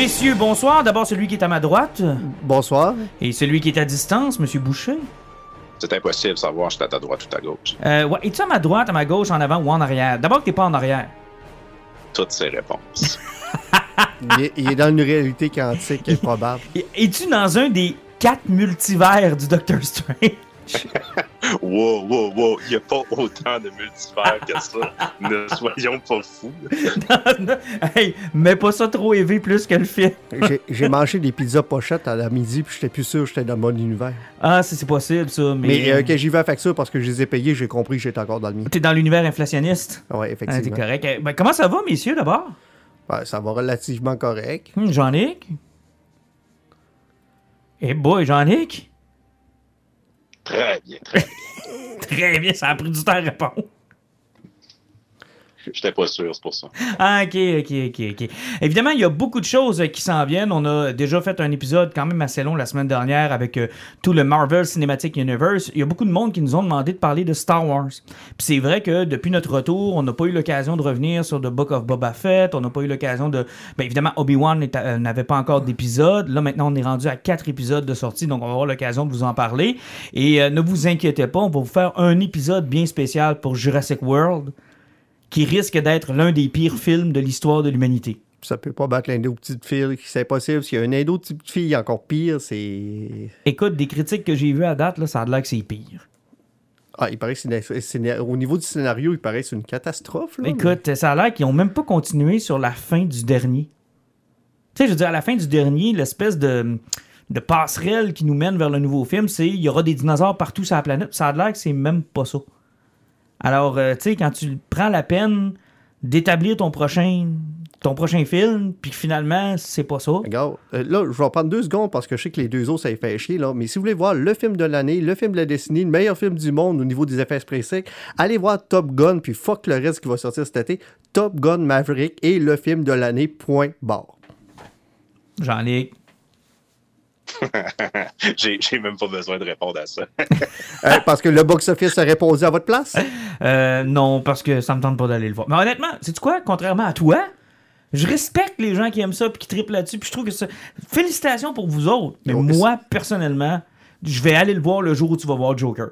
Messieurs, bonsoir. D'abord celui qui est à ma droite Bonsoir. et celui qui est à distance, Monsieur Boucher. C'est impossible de savoir si t'es à ta droite ou à ta gauche. Euh, ouais, es-tu à ma droite, à ma gauche, en avant ou en arrière? D'abord que t'es pas en arrière. Toutes ces réponses. Il est, il est dans une réalité quantique improbable. Es-tu dans un des quatre multivers du Doctor Strange? Wow, wow, wow. Il n'y a pas autant de multivers que ça. ne soyons pas fous. hey, mets pas ça trop élevé plus que le film. J'ai- mangé des pizzas pochettes à la midi, puis j'étais plus sûr que j'étais dans mon univers. Ah, c'est c'est possible, ça, mais... Mais euh, quand j'y vais à facture parce que je les ai payés, j'ai compris que j'étais encore dans le mien. T'es dans l'univers inflationniste? Ouais, Ah, c'est effectivement. correct. Eh, ben, comment ça va, messieurs, d'abord? Ouais, ça va relativement correct. Hmm, Jean-Nic? Eh boy, Jean-Nic? Très bien, très bien. Très bien, ça a pris du temps à répondre. J'étais pas sûr, c'est pour ça. Ah, ok, ok, ok, ok. Évidemment, il y a beaucoup de choses euh, qui s'en viennent. On a déjà fait un épisode quand même assez long la semaine dernière avec euh, tout le Marvel Cinematic Universe. Il y a beaucoup de monde qui nous ont demandé de parler de Star Wars. Puis c'est vrai que depuis notre retour, on n'a pas eu l'occasion de revenir sur The Book of Boba Fett. On n'a pas eu l'occasion de. Bien évidemment, Obi-Wan euh, n'avait pas encore d'épisode. Là, maintenant, on est rendu à quatre épisodes de sortie, donc on va avoir l'occasion de vous en parler. Et ne vous inquiétez pas, on va vous faire un épisode bien spécial pour Jurassic World qui risque d'être l'un des pires films de l'histoire de l'humanité. Ça peut pas battre l'un des petites filles, c'est impossible. S'il y a un indo petite fille encore pire, c'est. Écoute, des critiques que j'ai vues à date, là, ça a l'air que c'est pire. Ah, il paraît que au niveau du scénario, il paraît que c'est une catastrophe. Là, Écoute, ça a l'air qu'ils ont même pas continué sur la fin du dernier. Tu sais, je veux dire, à la fin du dernier, l'espèce de, de passerelle qui nous mène vers le nouveau film, c'est il y aura des dinosaures partout sur la planète. Ça a l'air que c'est même pas ça. Alors, euh, tu sais, quand tu prends la peine d'établir ton prochain, ton prochain film, puis que finalement, c'est pas ça. Regarde, euh, là, je vais prendre deux secondes parce que je sais que les deux autres, ça les fait chier, là. Mais si vous voulez voir le film de l'année, le film de la décennie, le meilleur film du monde au niveau des effets spéciaux, allez voir Top Gun, puis fuck le reste qui va sortir cet été. Top Gun Maverick est le film de l'année, point barre. J'en ai. J'ai même pas besoin de répondre à ça. Euh, parce que le box-office a répondu à votre place? Euh, non, parce que ça me tente pas d'aller le voir. Mais honnêtement, c'est quoi, contrairement à toi, je respecte les gens qui aiment ça puis qui triplent là-dessus. Puis je trouve que ça. Félicitations pour vous autres. Mais Oh, moi, personnellement, je vais aller le voir le jour où tu vas voir Joker.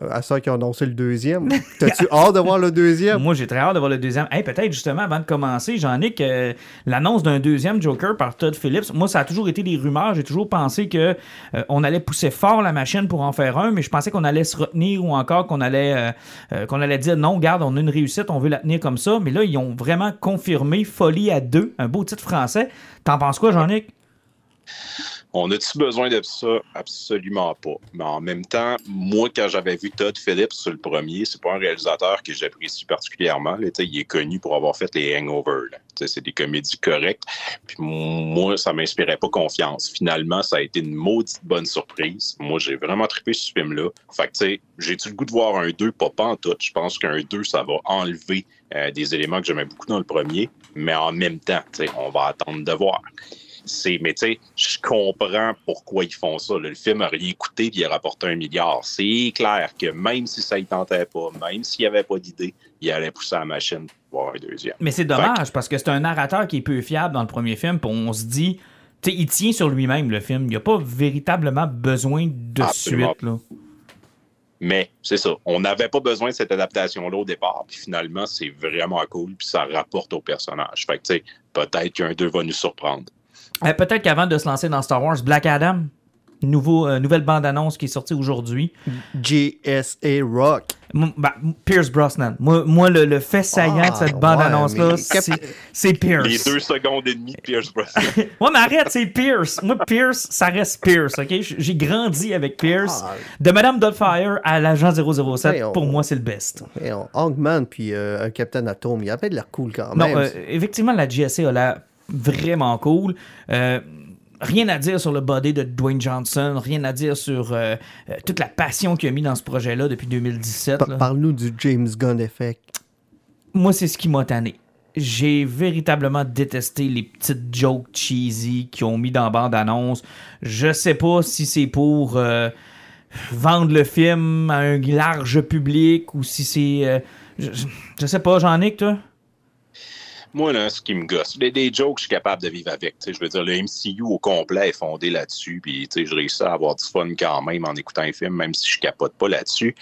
Euh, à ça qui ont annoncé le deuxième. T'as-tu hâte de voir le deuxième? Moi, j'ai très hâte de voir le deuxième. Hey, peut-être justement avant de commencer, j'en ai que l'annonce d'un deuxième Joker par Todd Phillips. Moi, ça a toujours été des rumeurs. J'ai toujours pensé que euh, on allait pousser fort la machine pour en faire un, mais je pensais qu'on allait se retenir ou encore qu'on allait euh, euh, qu'on allait dire non, garde, on a une réussite, on veut la tenir comme ça. Mais là, ils ont vraiment confirmé Folie à deux, un beau titre français. T'en penses quoi, Jean-Nic? On a-tu besoin de ça? Absolument pas. Mais en même temps, moi, quand j'avais vu Todd Phillips sur le premier, c'est pas un réalisateur que j'apprécie particulièrement. il est connu pour avoir fait les Hangover. C'est des comédies correctes. Puis moi, ça m'inspirait pas confiance. Finalement, ça a été une maudite bonne surprise. Moi, j'ai vraiment trippé ce film-là. Fait que, tu sais, j'ai-tu le goût de voir un 2? Pas, en tout. Je pense qu'un 2, ça va enlever euh, des éléments que j'aimais beaucoup dans le premier. Mais en même temps, on va attendre de voir c'est mais tu sais je comprends pourquoi ils font ça là. le film a rien coûté puis il a rapporté un milliard c'est clair que même si ça y tentait pas même s'il n'y avait pas d'idée il allait pousser la machine pour voir un deuxième Mais c'est dommage parce que c'est un narrateur qui est peu fiable dans le premier film. Puis on se dit, tu sais, il tient sur lui-même le film. Il n'y a pas véritablement besoin de Absolument. suite. Là. mais c'est ça on n'avait pas besoin de cette adaptation là au départ puis finalement c'est vraiment cool puis ça rapporte au personnage fait que tu sais peut-être qu'un 2 va nous surprendre Euh, Peut-être qu'avant de se lancer dans Star Wars, Black Adam, nouveau, euh, nouvelle bande-annonce qui est sortie aujourd'hui. JSA Rock. M- bah, Pierce Brosnan. Moi, moi le, le fait saillant de Ah, cette ouais, bande-annonce-là, mais c'est Pierce. Les deux secondes et demie de Pierce Brosnan. Ouais, mais arrête, c'est Pierce. Moi, Pierce, ça reste Pierce, OK? J'ai grandi avec Pierce. Ah. De Madame Doubtfire à l'agent 007, Hey, on- pour moi, c'est le best. Et on- Hawkman puis euh, un Captain Atom, il avait de l'air cool quand Non, même. euh, effectivement, la GSA a l'air vraiment cool. Euh, rien à dire sur le body de Dwayne Johnson, rien à dire sur euh, euh, toute la passion qu'il a mis dans ce projet-là depuis 2017. Pa- là. Parle-nous du James Gunn effect. Moi, c'est ce qui m'a tanné. J'ai véritablement détesté les petites jokes cheesy qu'ils ont mis dans la bande-annonce. Je sais pas si c'est pour euh, vendre le film à un large public ou si c'est... euh, je, je- sais pas, Jean-Nic, toi? Moi, là, ce qui me gosse, des, des jokes, je suis capable de vivre avec. Je veux dire, le MCU au complet est fondé là-dessus, puis je réussis à avoir du fun quand même en écoutant un film, même si je capote pas là-dessus.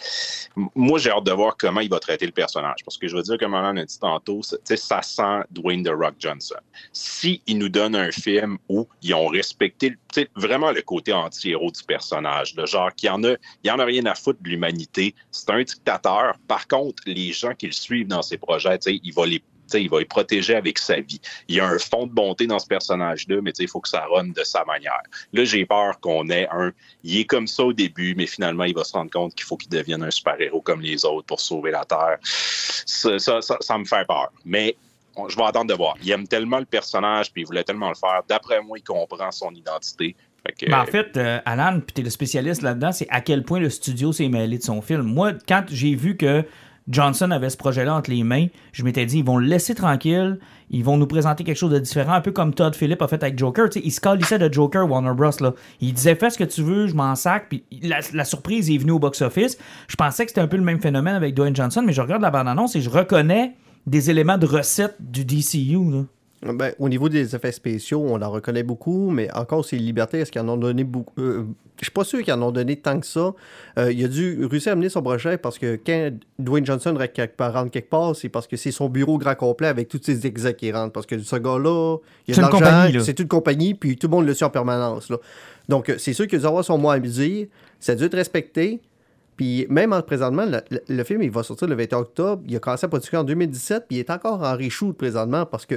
Moi, j'ai hâte de voir comment il va traiter le personnage, parce que je veux dire, comme on a dit tantôt, ça sent Dwayne The Rock Johnson. Si il nous donne un film où ils ont respecté vraiment le côté anti-héros du personnage, le genre qu'il y en a, en a rien à foutre de l'humanité, c'est un dictateur. Par contre, les gens qui le suivent dans ses projets, il va les il va les protéger avec sa vie. Il y a un fond de bonté dans ce personnage-là, mais tu il faut que ça run de sa manière. Là, j'ai peur qu'on ait un. Il est comme ça au début, mais finalement, il va se rendre compte qu'il faut qu'il devienne un super-héros comme les autres pour sauver la Terre. Ça, ça, me fait peur. Mais je vais attendre de voir. Il aime tellement le personnage, puis il voulait tellement le faire. D'après moi, il comprend son identité. Ben, en fait, euh, Alan, puis t'es le spécialiste là-dedans, c'est à quel point le studio s'est mêlé de son film. Moi, quand j'ai vu que Johnson avait ce projet-là entre les mains, je m'étais dit, ils vont le laisser tranquille, ils vont nous présenter quelque chose de différent, un peu comme Todd Phillips a fait avec Joker. Tu sais, il se calissait de Joker, Warner Bros. Là. Il disait, fais ce que tu veux, je m'en sac, puis la, la surprise est venue au box-office. Je pensais que c'était un peu le même phénomène avec Dwayne Johnson, mais je regarde la bande-annonce et je reconnais des éléments de recette du DCU. Ben, au niveau des effets spéciaux, on en reconnaît beaucoup, mais encore, ces libertés, est-ce qu'ils en ont donné beaucoup euh, Je suis pas sûr qu'ils en ont donné tant que ça. Euh, il a dû réussir à amener son projet parce que quand Dwayne Johnson rentre quelque part, c'est parce que c'est son bureau grand complet avec tous ses execs qui rentrent. Parce que ce gars-là, il C'est a de c'est une compagnie, puis tout le monde le suit en permanence. Là. Donc, euh, c'est sûr qu'il a dû avoir son mot à dire. Ça a dû être respecté. Puis même en présentement, le, le- le film il va sortir le 21 octobre. Il a commencé à produire en 2017, puis il est encore en reshoot présentement parce que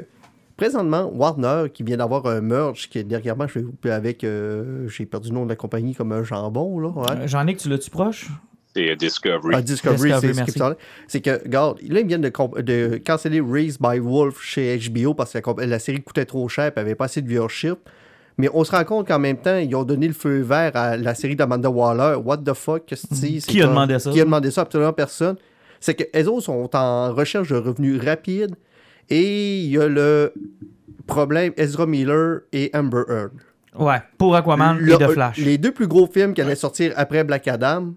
présentement, Warner, qui vient d'avoir un merge, qui est dernièrement, je vais avec, euh, j'ai perdu le nom de la compagnie comme un jambon, là. ouais. Euh, Jean-Nic, tu l'as-tu proche? c'est Discovery. Ah, Discovery, Discovery, c'est ce. C'est que, regarde, là, ils viennent de, de canceller Raised by Wolf chez HBO parce que la, série coûtait trop cher et avait pas assez de viewership. Mais on se rend compte qu'en même temps, ils ont donné le feu vert à la série d'Amanda Waller. What the fuck, que. Qui a demandé ça? Qui a demandé ça? Absolument personne. C'est que les autres sont en recherche de revenus rapides et il y a le problème Ezra Miller et Amber Heard. Ouais, pour Aquaman Le- et The Flash. Les deux plus gros films qui allaient sortir après Black Adam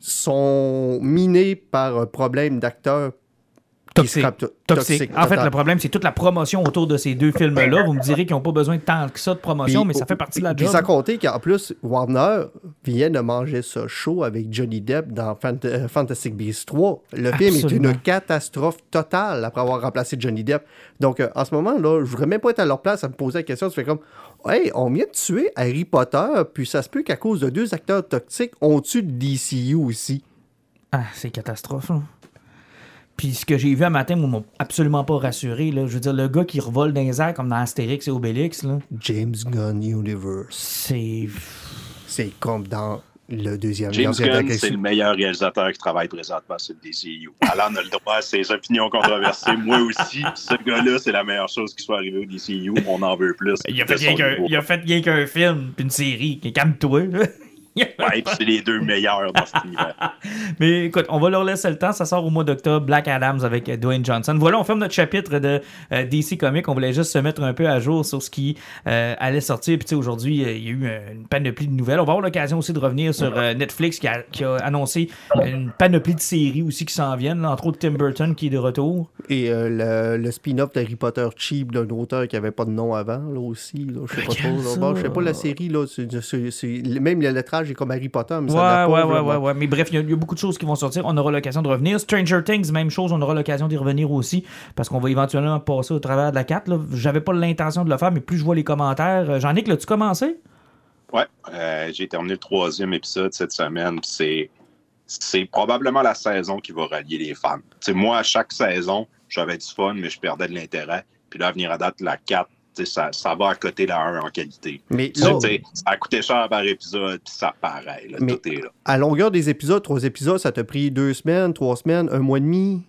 sont minés par un problème d'acteurs Toxique. Toxique. En fait, le problème, c'est toute la promotion autour de ces deux films-là. Vous me direz qu'ils n'ont pas besoin de tant que ça de promotion, Puis- mais ça fait partie de la puis job. sans compter qu'en plus, Warner vient de manger ce show avec Johnny Depp dans euh, Fantastic Beasts 3. Le film est une catastrophe totale après avoir remplacé Johnny Depp. Donc, euh, en ce moment, là, je voudrais même pas être à leur place à me poser la question. Tu fais comme, hey, on vient de tuer Harry Potter, puis ça se peut qu'à cause de deux acteurs toxiques, on tue DCU aussi. Ah, c'est catastrophe. là. Puis ce que j'ai vu un matin, moi, m'a absolument pas rassuré. Là. Je veux dire, le gars qui revole dans les airs comme dans Astérix et Obélix, là, James Gunn Universe. c'est. C'est comme dans le deuxième James Gunn, c'est le meilleur réalisateur qui travaille présentement sur le DCU. Alan a le droit à ses opinions controversées. Moi aussi, ce gars-là, c'est la meilleure chose qui soit arrivée au DCU. On en veut plus. Il a fait De rien son qu'un niveau. il a fait rien qu'un film, puis une série. Calme-toi. Ouais, puis c'est les deux meilleurs dans cet univers. Mais écoute, on va leur laisser le temps. Ça sort au mois d'octobre. Black Adams avec Dwayne Johnson. Voilà, on ferme notre chapitre de euh, DC Comics. On voulait juste se mettre un peu à jour sur ce qui euh, allait sortir. Puis tu sais, aujourd'hui, euh, il y a eu une panoplie de nouvelles. On va avoir l'occasion aussi de revenir sur euh, Netflix qui a, qui a annoncé une panoplie de séries aussi qui s'en viennent. là. entre autres, Tim Burton qui est de retour. Et euh, le, le spin-off d'Harry Potter cheap d'un auteur qui avait pas de nom avant, là aussi. Là, je sais pas trop. je sais pas la série, là. même le lettrage est comme Harry Potter, mais Ouais, ça ouais, pas, ouais. Mais bref, il y, a- il y a beaucoup de choses qui vont sortir. On aura l'occasion de revenir. Stranger Things, même chose. On aura l'occasion d'y revenir aussi. Parce qu'on va éventuellement passer au travers de la carte. J'avais pas l'intention de le faire, mais plus je vois les commentaires. Euh, Jean-Nic, l'as-tu commencé? Ouais, euh, j'ai terminé le troisième épisode cette semaine. C'est c'est probablement la saison qui va rallier les fans. T'sais, moi, à chaque saison, j'avais du fun, mais je perdais de l'intérêt. Puis là, à venir à date, la 4, ça, ça va à côté la 1 en qualité. Mais Ça, là, ça a coûté cher par épisode, puis ça paraît. Là, Mais- Tout est là. à longueur des épisodes, trois épisodes, ça t'a pris deux semaines, trois semaines, un mois et demi?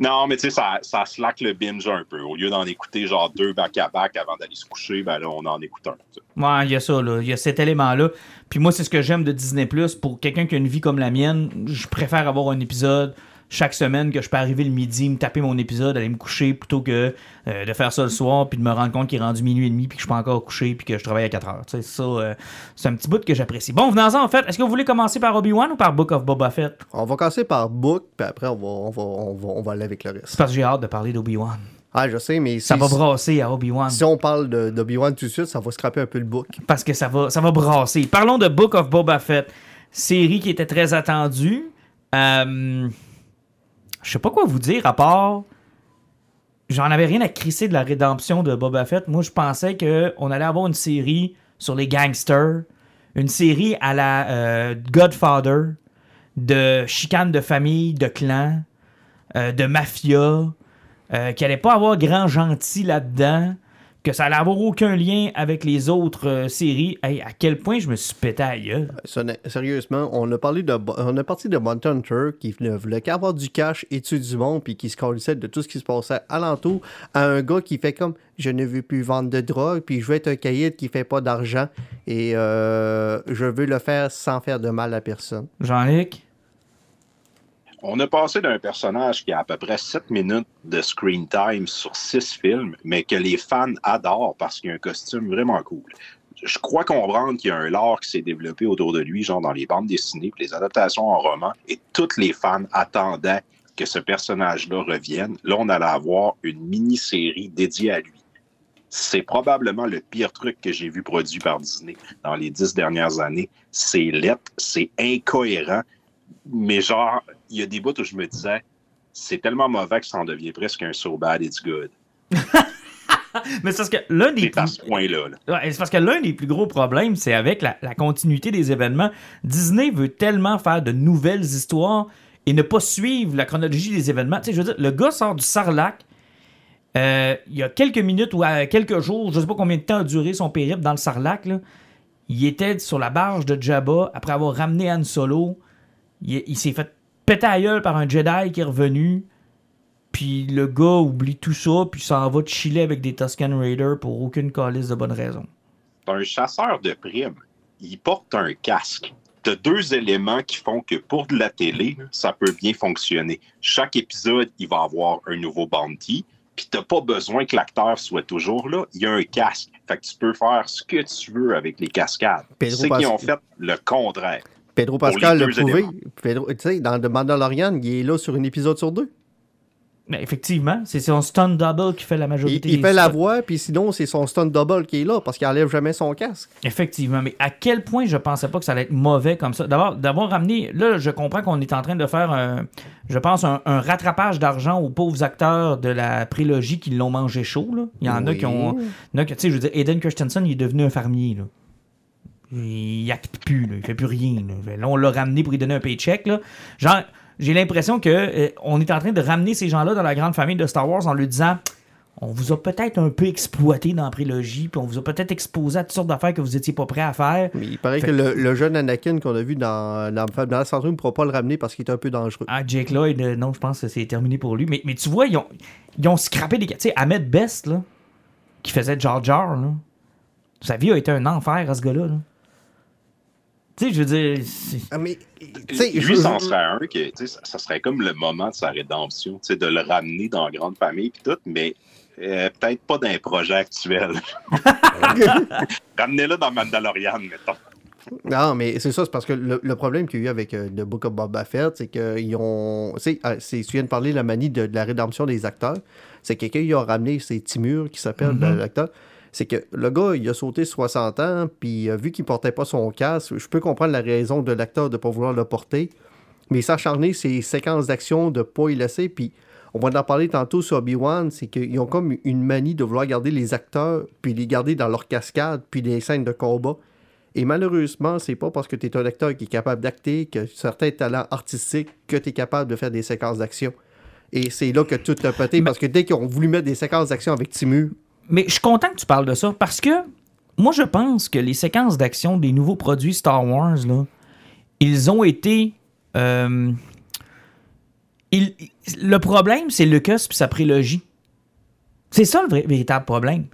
Non, mais tu sais, ça, ça slack le binge un peu. Au lieu d'en écouter genre deux back-à-back avant d'aller se coucher, ben là, on en écoute un. t'sais. Ouais, il y a ça, là. Il y a cet élément-là. Puis moi, c'est ce que j'aime de Disney+. Pour quelqu'un qui a une vie comme la mienne, je préfère avoir un épisode chaque semaine que je peux arriver le midi, me taper mon épisode, aller me coucher plutôt que euh, de faire ça le soir puis de me rendre compte qu'il est rendu minuit et demi puis que je suis pas encore couché puis que je travaille à 4 heures. Tu sais, ça, euh, c'est un petit bout que j'apprécie. Bon, venons-en en fait. Est-ce que vous voulez commencer par Obi-Wan ou par Book of Boba Fett? On va commencer par Book, puis après, on va, on va, on va, on va aller avec le C'est reste. parce que j'ai hâte de parler d'Obi-Wan. Ah, je sais, mais Ça va brasser à Obi-Wan. si on parle d'Obi-Wan tout de suite, ça va scraper un peu le book. parce que ça va, ça va brasser. Parlons de Book of Boba Fett, série qui était très attendue. Euh, je sais pas quoi vous dire à part. J'en avais rien à crisser de la rédemption de Boba Fett. Moi, je pensais qu'on allait avoir une série sur les gangsters, une série à la euh, Godfather, de chicane de famille, de clan, euh, de mafia, euh, qu'il allait pas avoir grand gentil là-dedans, que ça allait avoir aucun lien avec les autres euh, séries. Hey, à quel point je me suis pété à gueule. Sérieusement, on a parlé de, on a parti de Monty Hunter qui ne voulait qu'avoir du cash et tuer du monde puis qui se calissait de tout ce qui se passait alentour à un gars qui fait comme je ne veux plus vendre de drogue puis je veux être un caïd qui fait pas d'argent et euh, je veux le faire sans faire de mal à personne. Jean-Luc? On a passé d'un personnage qui a à peu près 7 minutes de screen time sur 6 films, mais que les fans adorent parce qu'il a un costume vraiment cool. Je crois comprendre qu'il y a un lore qui s'est développé autour de lui, genre dans les bandes dessinées, puis les adaptations en roman, et tous les fans attendaient que ce personnage-là revienne. Là, on allait avoir une mini-série dédiée à lui. C'est probablement le pire truc que j'ai vu produit par Disney dans les dix dernières années. C'est lettre, c'est incohérent, mais genre, il y a des bouts où je me disais, c'est tellement mauvais que ça en devient presque un so bad it's good. Mais c'est parce que l'un des à plus... ce point-là. là. Ouais, c'est parce que l'un des plus gros problèmes, c'est avec la, la continuité des événements. Disney veut tellement faire de nouvelles histoires et ne pas suivre la chronologie des événements. Tu sais, je veux dire, le gars sort du Sarlac. euh, il y a quelques minutes ou à quelques jours, je sais pas combien de temps a duré son périple dans le Sarlac. Là. Il était sur la barge de Jabba après avoir ramené Han Solo. Il, il s'est fait péter à gueule par un Jedi qui est revenu. Puis le gars oublie tout ça, puis s'en va chiller avec des Tusken Raiders pour aucune calice de bonne raison. Un chasseur de primes. Il porte un casque. T'as deux éléments qui font que pour de la télé, ça peut bien fonctionner. Chaque épisode, il va avoir un nouveau bounty. Puis t'as pas besoin que l'acteur soit toujours là. Il y a un casque. Fait que tu peux faire ce que tu veux avec les cascades. C'est qu'ils ont fait le contraire. Pedro Pascal l'a prouvé. Pedro- tu sais, dans The Mandalorian, il est là sur un épisode sur deux. Mais effectivement, c'est son stun double qui fait la Il, majorité il des fait la voix, puis sinon, c'est son stunt double qui est là parce qu'il enlève jamais son casque. Effectivement, mais à quel point je pensais pas que ça allait être mauvais comme ça? D'abord, d'avoir ramené. Là, je comprends qu'on est en train de faire, un, je pense, un, un rattrapage d'argent aux pauvres acteurs de la prélogie qui l'ont mangé chaud. Là. Il y en a qui ont. il y en a qui- Tu sais, je veux dire, Aiden Christensen, il est devenu un fermier. Là. Il acte plus, là. il fait plus rien. Là, Là, on l'a ramené pour lui donner un paycheck. Là. Genre, j'ai l'impression que euh, on est en train de ramener ces gens-là dans la grande famille de Star Wars en lui disant on vous a peut-être un peu exploité dans la prélogie, puis on vous a peut-être exposé à toutes sortes d'affaires que vous étiez pas prêt à faire. Mais il paraît Fait- que le, le jeune Anakin qu'on a vu dans, dans, dans la centrale ne pourra pas le ramener parce qu'il est un peu dangereux. Ah, Jake Lloyd, euh, non, je pense que c'est terminé pour lui. Mais, mais tu vois, ils ont, ils ont scrappé des. Tu sais, Ahmed Best, là, qui faisait Jar Jar, là, sa vie a été un enfer à ce gars-là. là. Tu sais, je veux dire. c'est- Ah, mais, Lui, je- c'en je- serait un que, tu sais, ça, ça serait comme le moment de sa rédemption, tu sais, de le ramener dans la grande famille puis tout, mais euh, peut-être pas dans un projet actuel. Ramenez-le dans Mandalorian, mettons. Non, mais c'est ça, c'est parce que le, le problème qu'il y a eu avec euh, The Book of Boba Fett, c'est qu'ils ont. Tu sais, c'est- tu viens de parler de la manie de, de la rédemption des acteurs. C'est que quand ils ont ramené ces Timur qui s'appelle Mhm. l'acteur, c'est que le gars, il a sauté 60 ans, puis euh, vu qu'il portait pas son casque, je peux comprendre la raison de l'acteur de pas vouloir le porter, mais acharné ses séquences d'action de pas y laisser, puis on va en parler tantôt sur Obi-Wan, c'est qu'ils ont comme une manie de vouloir garder les acteurs, puis les garder dans leur cascade, puis les scènes de combat. Et malheureusement, c'est pas parce que tu es un acteur qui est capable d'acter, que certains talents artistiques, que tu es capable de faire des séquences d'action. Et c'est là que tout a pété, parce que dès qu'ils ont voulu mettre des séquences d'action avec Timu, Mais je suis content que tu parles de ça parce que moi, je pense que les séquences d'action des nouveaux produits Star Wars, là, ils ont été. euh, le problème, c'est Lucas et sa prélogie. C'est ça le véritable problème.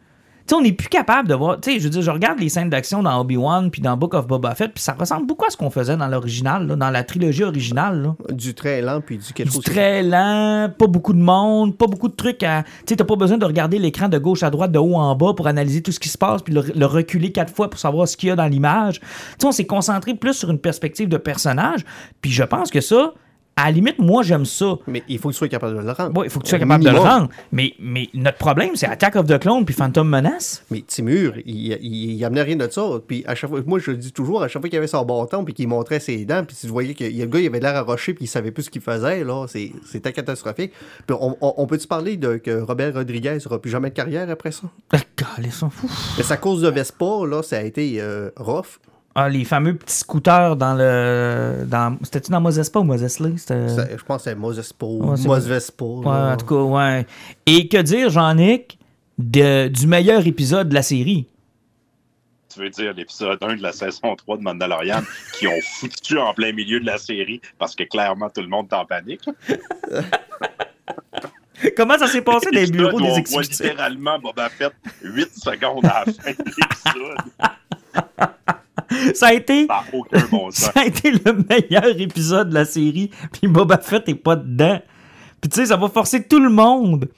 Tu sais, on n'est plus capable de voir. Tu sais, je veux dire, je regarde les scènes d'action dans Obi-Wan puis dans Book of Boba Fett, puis ça ressemble beaucoup à ce qu'on faisait dans l'original, dans la trilogie originale. Là. du très lent, puis du quelque Du chose. très lent, pas beaucoup de monde, pas beaucoup de trucs à. Tu sais, t'as pas besoin de regarder l'écran de gauche à droite, de haut en bas pour analyser tout ce qui se passe, puis le, le reculer quatre fois pour savoir ce qu'il y a dans l'image. Tu sais, on s'est concentré plus sur une perspective de personnage, puis je pense que ça, à la limite, moi, j'aime ça. Mais il faut que tu sois capable de le rendre. Bon, il faut que tu sois capable de le rendre. Mais, mais notre problème, c'est Attack of the Clone puis Phantom Menace. Mais Timur, il, il, il amenait rien de ça. Puis à chaque fois, moi je le dis toujours, à chaque fois qu'il avait son bâton puis qu'il montrait ses dents, puis tu voyais que le gars il avait l'air arroché puis il savait plus ce qu'il faisait, là, c'était catastrophique. Puis on, on- on peut-tu parler de que Robert Rodriguez n'aura plus jamais de carrière après ça? Ah, ça. Mais à cause de Vespa, là, ça a été euh, rough. Ah, les fameux petits scooters dans le. Dans... C'était-tu dans Moses ou Moses Lee? Je pense que c'est Moses Po, Ouais, c'est Mos Vespa. Ouais, là. en tout cas, ouais. Et que dire, Jean-Nic, de- du meilleur épisode de la série? Tu veux dire l'épisode 1 de la saison 3 de Mandalorian qui ont foutu en plein milieu de la série parce que clairement tout le monde est en panique? Comment ça s'est passé dans les bureaux des on voit exécutifs? littéralement Boba Fett 8 secondes à la fin de l'épisode. Ça a été. Ça n'a aucun bon sens. Ça a été le meilleur épisode de la série, puis Boba Fett est pas dedans. Puis tu sais, ça va forcer tout le monde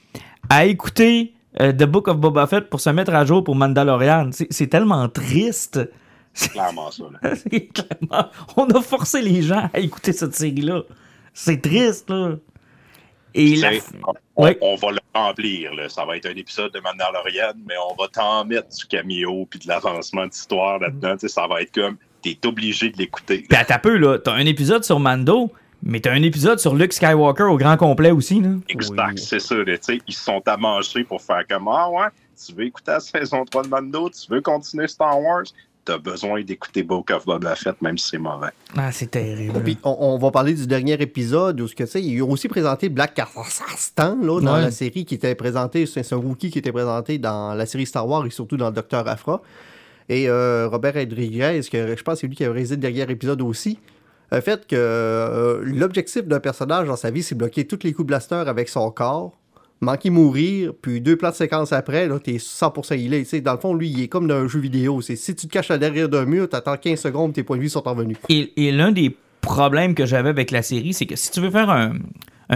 à écouter euh, The Book of Boba Fett pour se mettre à jour pour Mandalorian. C'est tellement triste. C'est clairement ça. là. C'est clairement- On a forcé les gens à écouter cette série-là. C'est triste, là. Et la... On, Ouais. on va le remplir. là. Ça va être un épisode de Mandalorian, mais on va t'en mettre du cameo puis de l'avancement d'histoire là-dedans. Ça va être comme, t'es obligé de l'écouter. Puis à ta peu, là, t'as un épisode sur Mando, mais t'as un épisode sur Luke Skywalker au grand complet aussi, là. Exact, Oui. c'est ça. là, tu sais, ils se sont amanchés pour faire comme Ah ouais, tu veux écouter la saison 3 de Mando, tu veux continuer Star Wars, t'as besoin d'écouter Book of Boba Fett, même si c'est mauvais. Ah, c'est terrible. Puis on, on va parler du dernier épisode où ce que tu sais, ils ont aussi présenté Black Kazakhstan là, dans Ouais. la série qui était présenté, c'est un rookie qui était présenté dans la série Star Wars et surtout dans Docteur Afra. Et euh, Robert Rodriguez, que je pense que c'est lui qui a réalisé le dernier épisode aussi, a fait que euh, l'objectif d'un personnage dans sa vie, c'est bloquer tous les coups de blaster avec son corps, manquer mourir, puis deux plans de après, là, t'es 100% healé. Tu sais, Dans le fond, lui, il est comme dans un jeu vidéo. Si tu te caches derrière d'un mur, t'attends 15 secondes, tes points de vie sont revenus. Et, l'un des problèmes que j'avais avec la série, c'est que si tu veux faire un,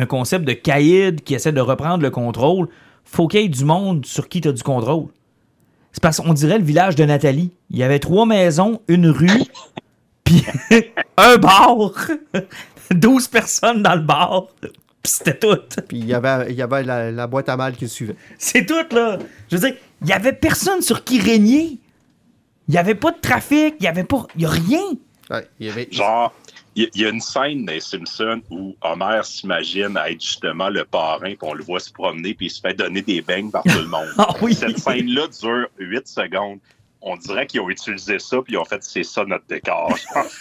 concept de caïd qui essaie de reprendre le contrôle, faut qu'il y ait du monde sur qui tu as du contrôle. C'est parce qu'on dirait le village de Nathalie. Il y avait trois maisons, une rue, puis un bar, 12 personnes dans le bar, puis c'était tout. Puis il y avait, il y avait la, la boîte à mal qui le suivait. C'est tout, là. Je veux dire, il y avait personne sur qui régner. Il y avait pas de trafic, il y avait pas... Il y a rien. Ouais, il y avait... Genre, il y, a une scène dans les Simpsons où Homer s'imagine être justement le parrain, puis on le voit se promener, puis il se fait donner des beignes par tout le monde. Ah oui. Cette scène-là dure 8 secondes. On dirait qu'ils ont utilisé ça, puis ils ont fait c'est ça notre décor.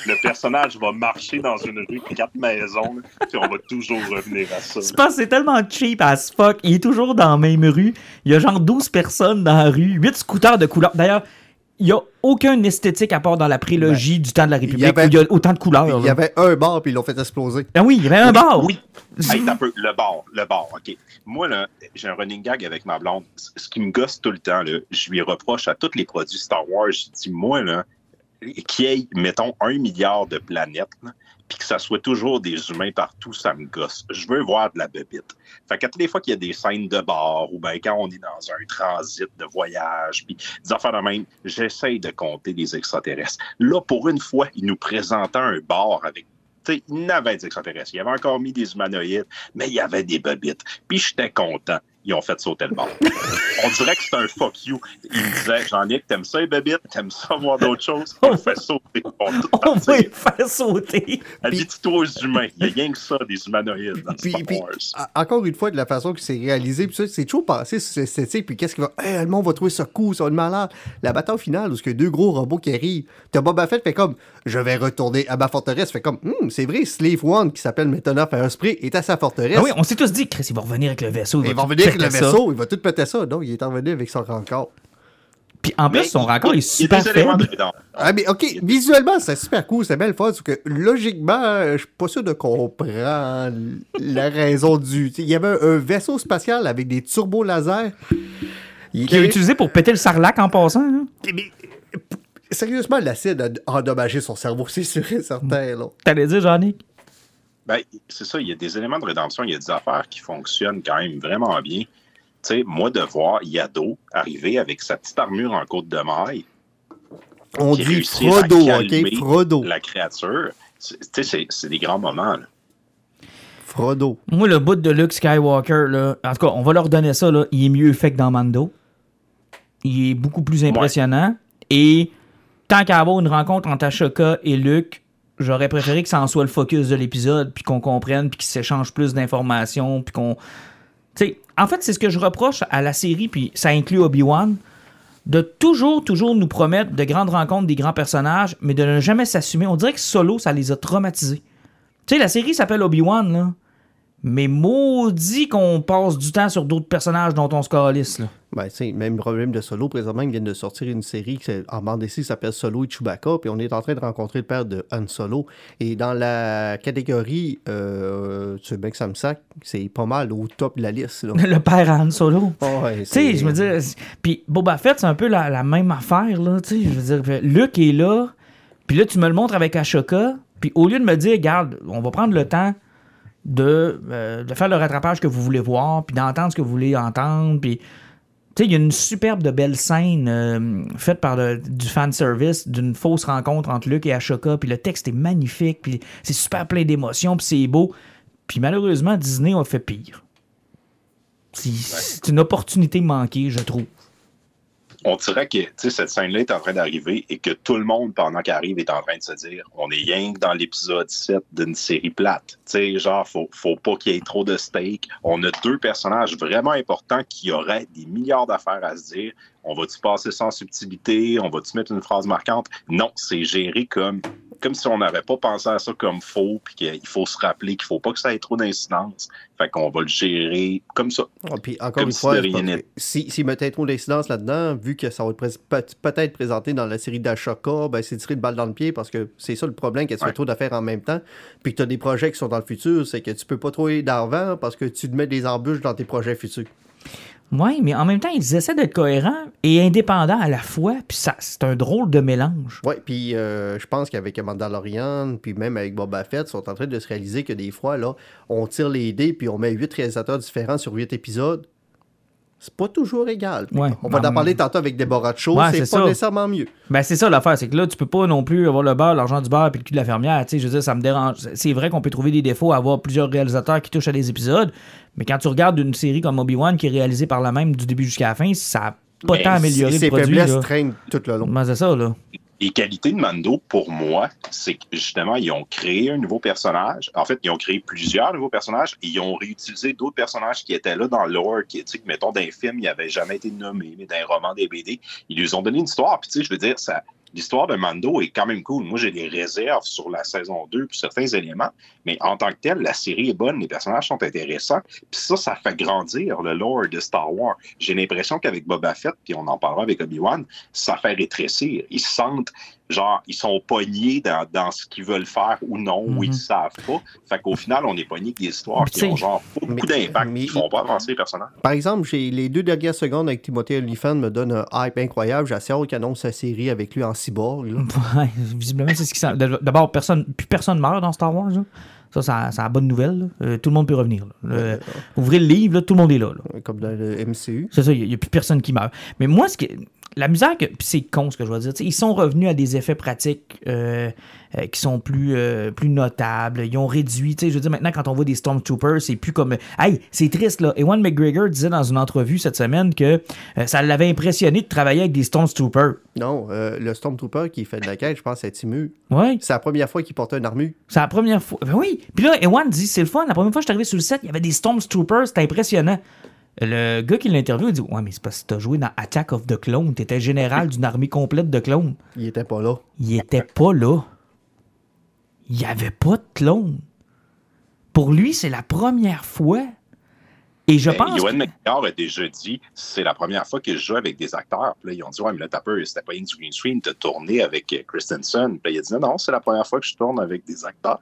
le personnage va marcher dans une rue, quatre maisons, puis on va toujours revenir à ça. Je c'est tellement cheap as fuck. Il est toujours dans la même rue. Il y a genre 12 personnes dans la rue, 8 scooters de couleur. D'ailleurs, il n'y a aucun esthétique à part dans la prélogie du temps de la République Ben, il y avait- où il y a autant de couleurs. Il y avait un bar, puis ils l'ont fait exploser. Ah oui, il y avait un bar. Oui. Hey, un peu, le bar, le bar, OK. Moi, là, j'ai un running gag avec ma blonde. Ce qui me gosse tout le temps, là, je lui reproche à tous les produits Star Wars, je dis, moi, là, qu'il y ait, mettons, un milliard de planètes, là, puis que ça soit toujours des humains partout, ça me gosse. Je veux voir de la bébite. Fait que toutes les fois qu'il y a des scènes de bar, ou bien quand on est dans un transit de voyage, puis des affaires de même, j'essaye de compter des extraterrestres. Là, pour une fois, il nous présentait un bar avec tu sais, il y en avait des extraterrestres. Il avait encore mis des humanoïdes, mais il y avait des bobites. Puis j'étais content. Ils ont fait sauter le bord. On dirait que c'est un fuck you. Il me disait, Jean-Nic, t'aimes ça les bébites? T'aimes ça voir d'autres choses? On le fait sauter. On, va On va les faire sauter. Habite-toi aux humains. Il y a rien que ça, des humanoïdes dans Puis, Star puis, Wars. a- encore une fois, de la façon que c'est réalisé, puis ça, c'est toujours passé sur l'esthétique, puis qu'est-ce qu'il va. Hey, le monde va trouver ça cool, ça va être malade. La bataille finale, où il y a deux gros robots qui arrivent, t'as Boba Fett fait comme Je vais retourner à ma forteresse, fait comme Hum, c'est vrai, Slave One, qui s'appelle maintenant Firespray, est à sa forteresse. Ah oui, on s'est tous dit, Chris, il va revenir avec le vaisseau. il va revenir le ça. vaisseau, il va tout péter ça. Non, il est revenu avec son rencard. Puis en plus, Mais son rencard est super faible. Ah, mais ok, visuellement, c'est super cool, c'est belle fun, sauf que logiquement, je suis pas sûr de comprendre la raison du. Il y avait un, un vaisseau spatial avec des turbos laser. Il Qu'il a utilisé pour péter le sarlac en passant. Mais, euh, sérieusement, l'acide a endommagé son cerveau, c'est sûr et certain. Là. T'allais dire, Johnny? Ben, c'est ça, il y a des éléments de rédemption, il y a des affaires qui fonctionnent quand même vraiment bien. Tu sais, moi, de voir Yado arriver avec sa petite armure en côte de maille, On qui dit réussit à Frodo, calmer ok? Frodo. la créature, c'est- tu sais, c'est- des grands moments. là. Frodo. Moi, le bout de Luke Skywalker, là, en tout cas, on va leur donner ça, là, il est mieux fait que dans Mando. Il est beaucoup plus impressionnant. Et tant qu'à avoir une rencontre entre Ashoka et Luke, j'aurais préféré que ça en soit le focus de l'épisode, puis qu'on comprenne, puis qu'ils s'échangent plus d'informations, puis qu'on... Tu sais, en fait, c'est ce que je reproche à la série, puis ça inclut Obi-Wan, de toujours, toujours nous promettre de grandes rencontres des grands personnages, mais de ne jamais s'assumer. On dirait que Solo, ça les a traumatisés. Tu sais, la série s'appelle Obi-Wan, là. Mais maudit qu'on passe du temps sur d'autres personnages dont on se calisse, là. Ben, tu même problème de Solo, présentement, ils viennent de sortir une série qui, en bande dessinée qui s'appelle Solo et Chewbacca, puis on est en train de rencontrer le père de Han Solo. Et dans la catégorie, euh, tu sais bien que ça me sac, c'est pas mal au top de la liste. Là. Le père Han Solo. Oh, ouais, Tu sais, je me dis. c'est- Puis Boba Fett, c'est un peu la, la même affaire, là. Tu sais, je veux dire, Luke est là, puis là, tu me le montres avec Ashoka, puis au lieu de me dire, regarde, on va prendre le temps de, euh, de faire le rattrapage que vous voulez voir, puis d'entendre ce que vous voulez entendre, puis. Tu sais, il y a une superbe de belle scène euh, faite par le- du fanservice d'une fausse rencontre entre Luke et Ashoka, puis le texte est magnifique, puis c'est super plein d'émotions, puis c'est beau. Puis malheureusement, Disney a fait pire. C'est c'est une opportunité manquée, je trouve. On dirait que cette scène-là est en train d'arriver et que tout le monde, pendant qu'elle arrive, est en train de se dire on est rien que dans l'épisode 7 d'une série plate. Sais, genre, faut, faut pas qu'il y ait trop de steak. On a deux personnages vraiment importants qui auraient des milliards d'affaires à se dire. On va-tu passer sans subtilité? On va-tu mettre une phrase marquante? Non, c'est géré comme, comme si on n'avait pas pensé à ça comme faux, puis qu'il faut se rappeler qu'il faut pas que ça ait trop d'incidence. Fait qu'on va le gérer comme ça. Ah, puis encore Comme une si fois, de si, s'ils mettaient trop d'incidence là-dedans, vu que ça va être peut-être présenté dans la série d'Ashoka, ben c'est tiré une balle dans le pied parce que c'est ça le problème, que tu fais Ouais. trop d'affaires en même temps, puis que tu as des projets qui sont dans le futur, c'est que tu peux pas trop aller d'avant parce que tu te mets des embûches dans tes projets futurs. Oui, mais en même temps, ils essaient d'être cohérents et indépendants à la fois, puis ça, c'est un drôle de mélange. Ouais, puis euh, je pense qu'avec Mandalorian, puis même avec Boba Fett, ils sont en train de se réaliser que des fois, là, on tire les dés, puis on met huit réalisateurs différents sur huit épisodes. C'est pas toujours égal. Ouais. On va Ben, en parler tantôt avec Deborah Cho, Ouais, c'est c'est pas ça. nécessairement mieux. Ben, c'est ça l'affaire, c'est que là, tu peux pas non plus avoir le beurre, l'argent du beurre puis le cul de la fermière. Je veux dire, ça me dérange. C'est vrai qu'on peut trouver des défauts à avoir plusieurs réalisateurs qui touchent à des épisodes, mais quand tu regardes une série comme Obi-Wan qui est réalisée par la même du début jusqu'à la fin, ça a pas Mais tant amélioré Ses le produit. faiblesses là. traînent tout le long. Ben, c'est ça, là. Les qualités de Mando, pour moi, c'est que justement, ils ont créé un nouveau personnage. En fait, ils ont créé plusieurs nouveaux personnages et ils ont réutilisé d'autres personnages qui étaient là dans le lore, qui, tu sais, mettons, dans les films, ils n'avaient jamais été nommés, mais dans les romans des BD, ils lui ont donné une histoire. Puis, tu sais, je veux dire, ça, l'histoire de Mando est quand même cool. Moi, j'ai des réserves sur la saison 2 puis certains éléments, mais en tant que tel, la série est bonne, les personnages sont intéressants. Puis ça, ça fait grandir le lore de Star Wars. J'ai l'impression qu'avec Boba Fett, puis on en parlera avec Obi-Wan, ça fait rétrécir. Ils se sentent, genre, ils sont pognés dans, dans ce qu'ils veulent faire ou non, ou ils Mhm. savent pas. Fait qu'au final, on est pognés avec des histoires qui ont, genre, pas beaucoup d'impact, qui font pas avancer les personnages. Par exemple, j'ai les deux dernières secondes avec Timothée Olyphant me donnent un hype incroyable. J'ai assez hâte qu'il annonce sa série avec lui en cyborg. Ouais, visiblement, c'est ce qui D'abord, personne, plus personne meurt dans Star Wars. là. Ça, ça- c'est la bonne nouvelle. Euh, tout le monde peut revenir. ouvrez le livre, là, tout le monde est là. là. Comme dans le MCU. C'est ça, il n'y a, plus personne qui meurt. Mais moi, ce qui- la misère, que, puis c'est con ce que je veux dire, ils sont revenus à des effets pratiques euh, euh, qui sont plus, euh, plus notables. Ils ont réduit, je veux dire, maintenant, quand on voit des Stormtroopers, c'est plus comme. Hey, c'est triste, là. Ewan McGregor disait dans une entrevue cette semaine que ça l'avait impressionné de travailler avec des Stormtroopers. Non, euh, le Stormtrooper qui fait de la quête, je pense, c'est Timu. Ouais. C'est la première fois qu'il portait une armure. C'est la première fois. Ben oui. Puis là, Ewan dit c'est le fun. La première fois que je suis arrivé sur le set, il y avait des Stormtroopers. C'était impressionnant. Le gars qui l'interviewe, il dit Ouais, mais c'est parce que t'as joué dans Attack of the Clones. T'étais général d'une armée complète de clones. Il était pas là. Il était pas là. Il n'y avait pas de clones. Pour lui, c'est la première fois. Et je Ben, pense. Que- McGregor a déjà dit c'est la première fois que je joue avec des acteurs. Puis là, ils ont dit Ouais, mais là, t'as peur, c'était pas une green screen, t'as tourné avec Christensen. Puis là, il a dit Non, c'est la première fois que je tourne avec des acteurs.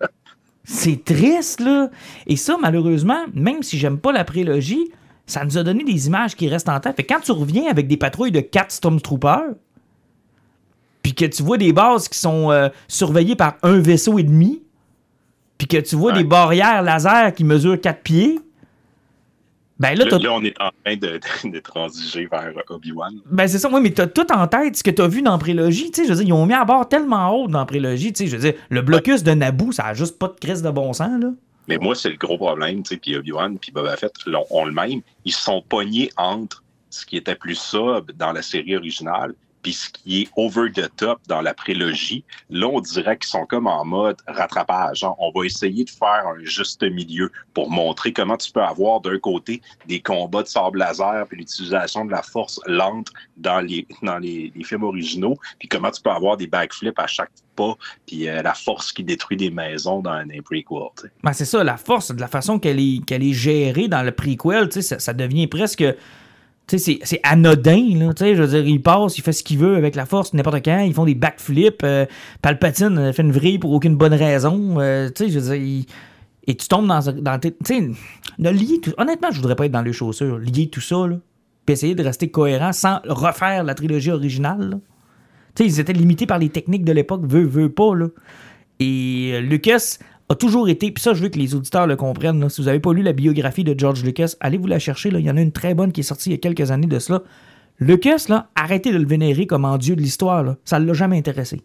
C'est triste, là. Et ça, malheureusement, même si j'aime pas la prélogie, ça nous a donné des images qui restent en tête. Fait que quand tu reviens avec des patrouilles de 4 Stormtroopers, puis que tu vois des bases qui sont euh, surveillées par un vaisseau et demi, puis que tu vois Ouais. des barrières laser qui mesurent 4 pieds, ben là, Là, t'as là, on est en train de, de, de transiger vers Obi-Wan. Ben c'est ça, oui, mais t'as tout en tête ce que t'as vu dans Prélogie, tu sais, je veux dire, ils ont mis à bord tellement haut dans Prélogie, tu sais, je veux dire, le blocus de Naboo, ça a juste pas de crise de bon sens, là. Mais moi, c'est le gros problème, tu sais, puis Obi-Wan puis Boba Fett ont le même. Ils sont pognés entre ce qui était plus sub dans la série originale puis ce qui est over the top dans la prélogie. Là, on dirait qu'ils sont comme en mode rattrapage. Genre, on va essayer de faire un juste milieu pour montrer comment tu peux avoir d'un côté des combats de sable laser puis l'utilisation de la force lente dans les dans les, films originaux, puis comment tu peux avoir des backflips à chaque pas, puis euh, la force qui détruit des maisons dans un prequel. Ben c'est ça, la force, de la façon qu'elle est, est gérée dans le prequel, ça, ça devient presque... C'est- anodin, là, je veux dire, il passe, il fait ce qu'il veut avec la force n'importe quand, ils font des backflips, euh, Palpatine euh, fait une vrille pour aucune bonne raison, euh, je veux dire, et tu tombes dans, dans tu sais, tout- honnêtement, je voudrais pas être dans les chaussures, lier tout ça, là, puis essayer de rester cohérent sans refaire la trilogie originale. Tu sais, ils étaient limités par les techniques de l'époque, veut, veut pas, là. Et Lucas a toujours été, puis ça, je veux que les auditeurs le comprennent. là. Si vous n'avez pas lu la biographie de George Lucas, allez vous la chercher. Là. Il y en a une très bonne qui est sortie il y a quelques années de cela. Lucas, là, arrêtez de le vénérer comme un dieu de l'histoire. là. Ça ne l'a jamais intéressé.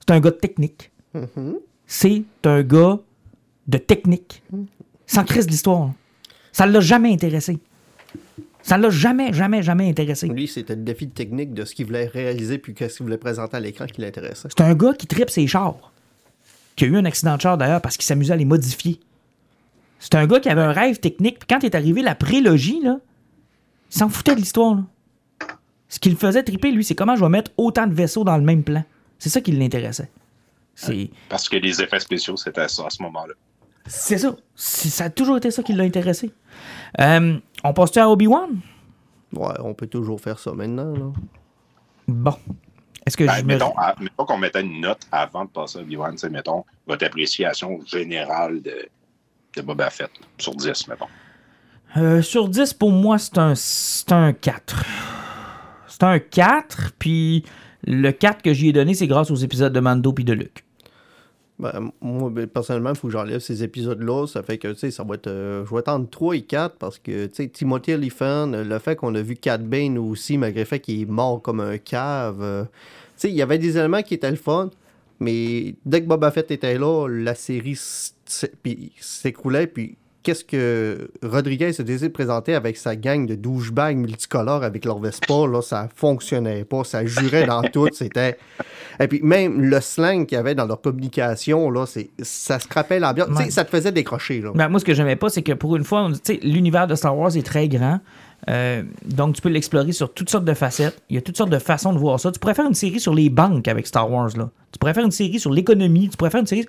C'est un gars de technique. C'est un gars de technique. Sans crise de l'histoire. Ça ne l'a jamais intéressé. Ça ne l'a jamais, jamais, jamais intéressé. Lui, c'était le défi de technique de ce qu'il voulait réaliser puis qu'est-ce qu'il voulait présenter à l'écran qui l'intéressait. C'est un gars qui tripe ses chars. Qui a eu un accident de char d'ailleurs parce qu'il s'amusait à les modifier. C'est un gars qui avait un rêve technique. Puis quand est arrivé la prélogie, là, il s'en foutait de l'histoire. là. Ce qui le faisait triper, lui, c'est comment je vais mettre autant de vaisseaux dans le même plan. C'est ça qui l'intéressait. C'est Parce que les effets spéciaux, c'était ça à ce moment-là. c'est ça. Ça a toujours été ça qui l'a intéressé. Euh, on passe-tu à Obi-Wan? Ouais, on peut toujours faire ça maintenant. Là. Bon. Est-ce que Ben, je me... mettons, à- mettons qu'on mettait une note avant de passer à Obi-Wan, mettons, votre appréciation générale de, de Boba Fett, sur 10, mettons. Euh, sur 10, pour moi, c'est un, c'est un 4. C'est un 4, puis le 4 que j'y ai donné, c'est grâce aux épisodes de Mando puis de Luke. Ben, moi, ben, personnellement, il faut que j'enlève ces épisodes-là. Ça fait que, tu sais, ça va être. euh, je vais attendre 3 et 4 parce que, tu sais, Timothy Olyphant, euh, le fait qu'on a vu Cat Bane aussi, malgré le fait qu'il est mort comme un cave. euh, tu sais, il y avait des éléments qui étaient le fun, mais dès que Boba Fett était là, la série s'écroulait, puis. Qu'est-ce que Rodriguez décidé de présenter avec sa gang de douchebags multicolores avec leur Vespa, là, ça fonctionnait pas, ça jurait dans tout, c'était... Et puis même le slang qu'il y avait dans leur communication, là, c'est, ça scrapait l'ambiance. Ouais. Ça te faisait décrocher. Là. Ben, moi, ce que j'aimais pas, c'est que pour une fois, on- tu sais, l'univers de Star Wars est très grand. Euh, donc, tu peux l'explorer sur toutes sortes de facettes. Il y a toutes sortes de façons de voir ça. Tu pourrais faire une série sur les banques avec Star Wars. Là. Tu pourrais faire une série sur l'économie. Tu pourrais faire une série.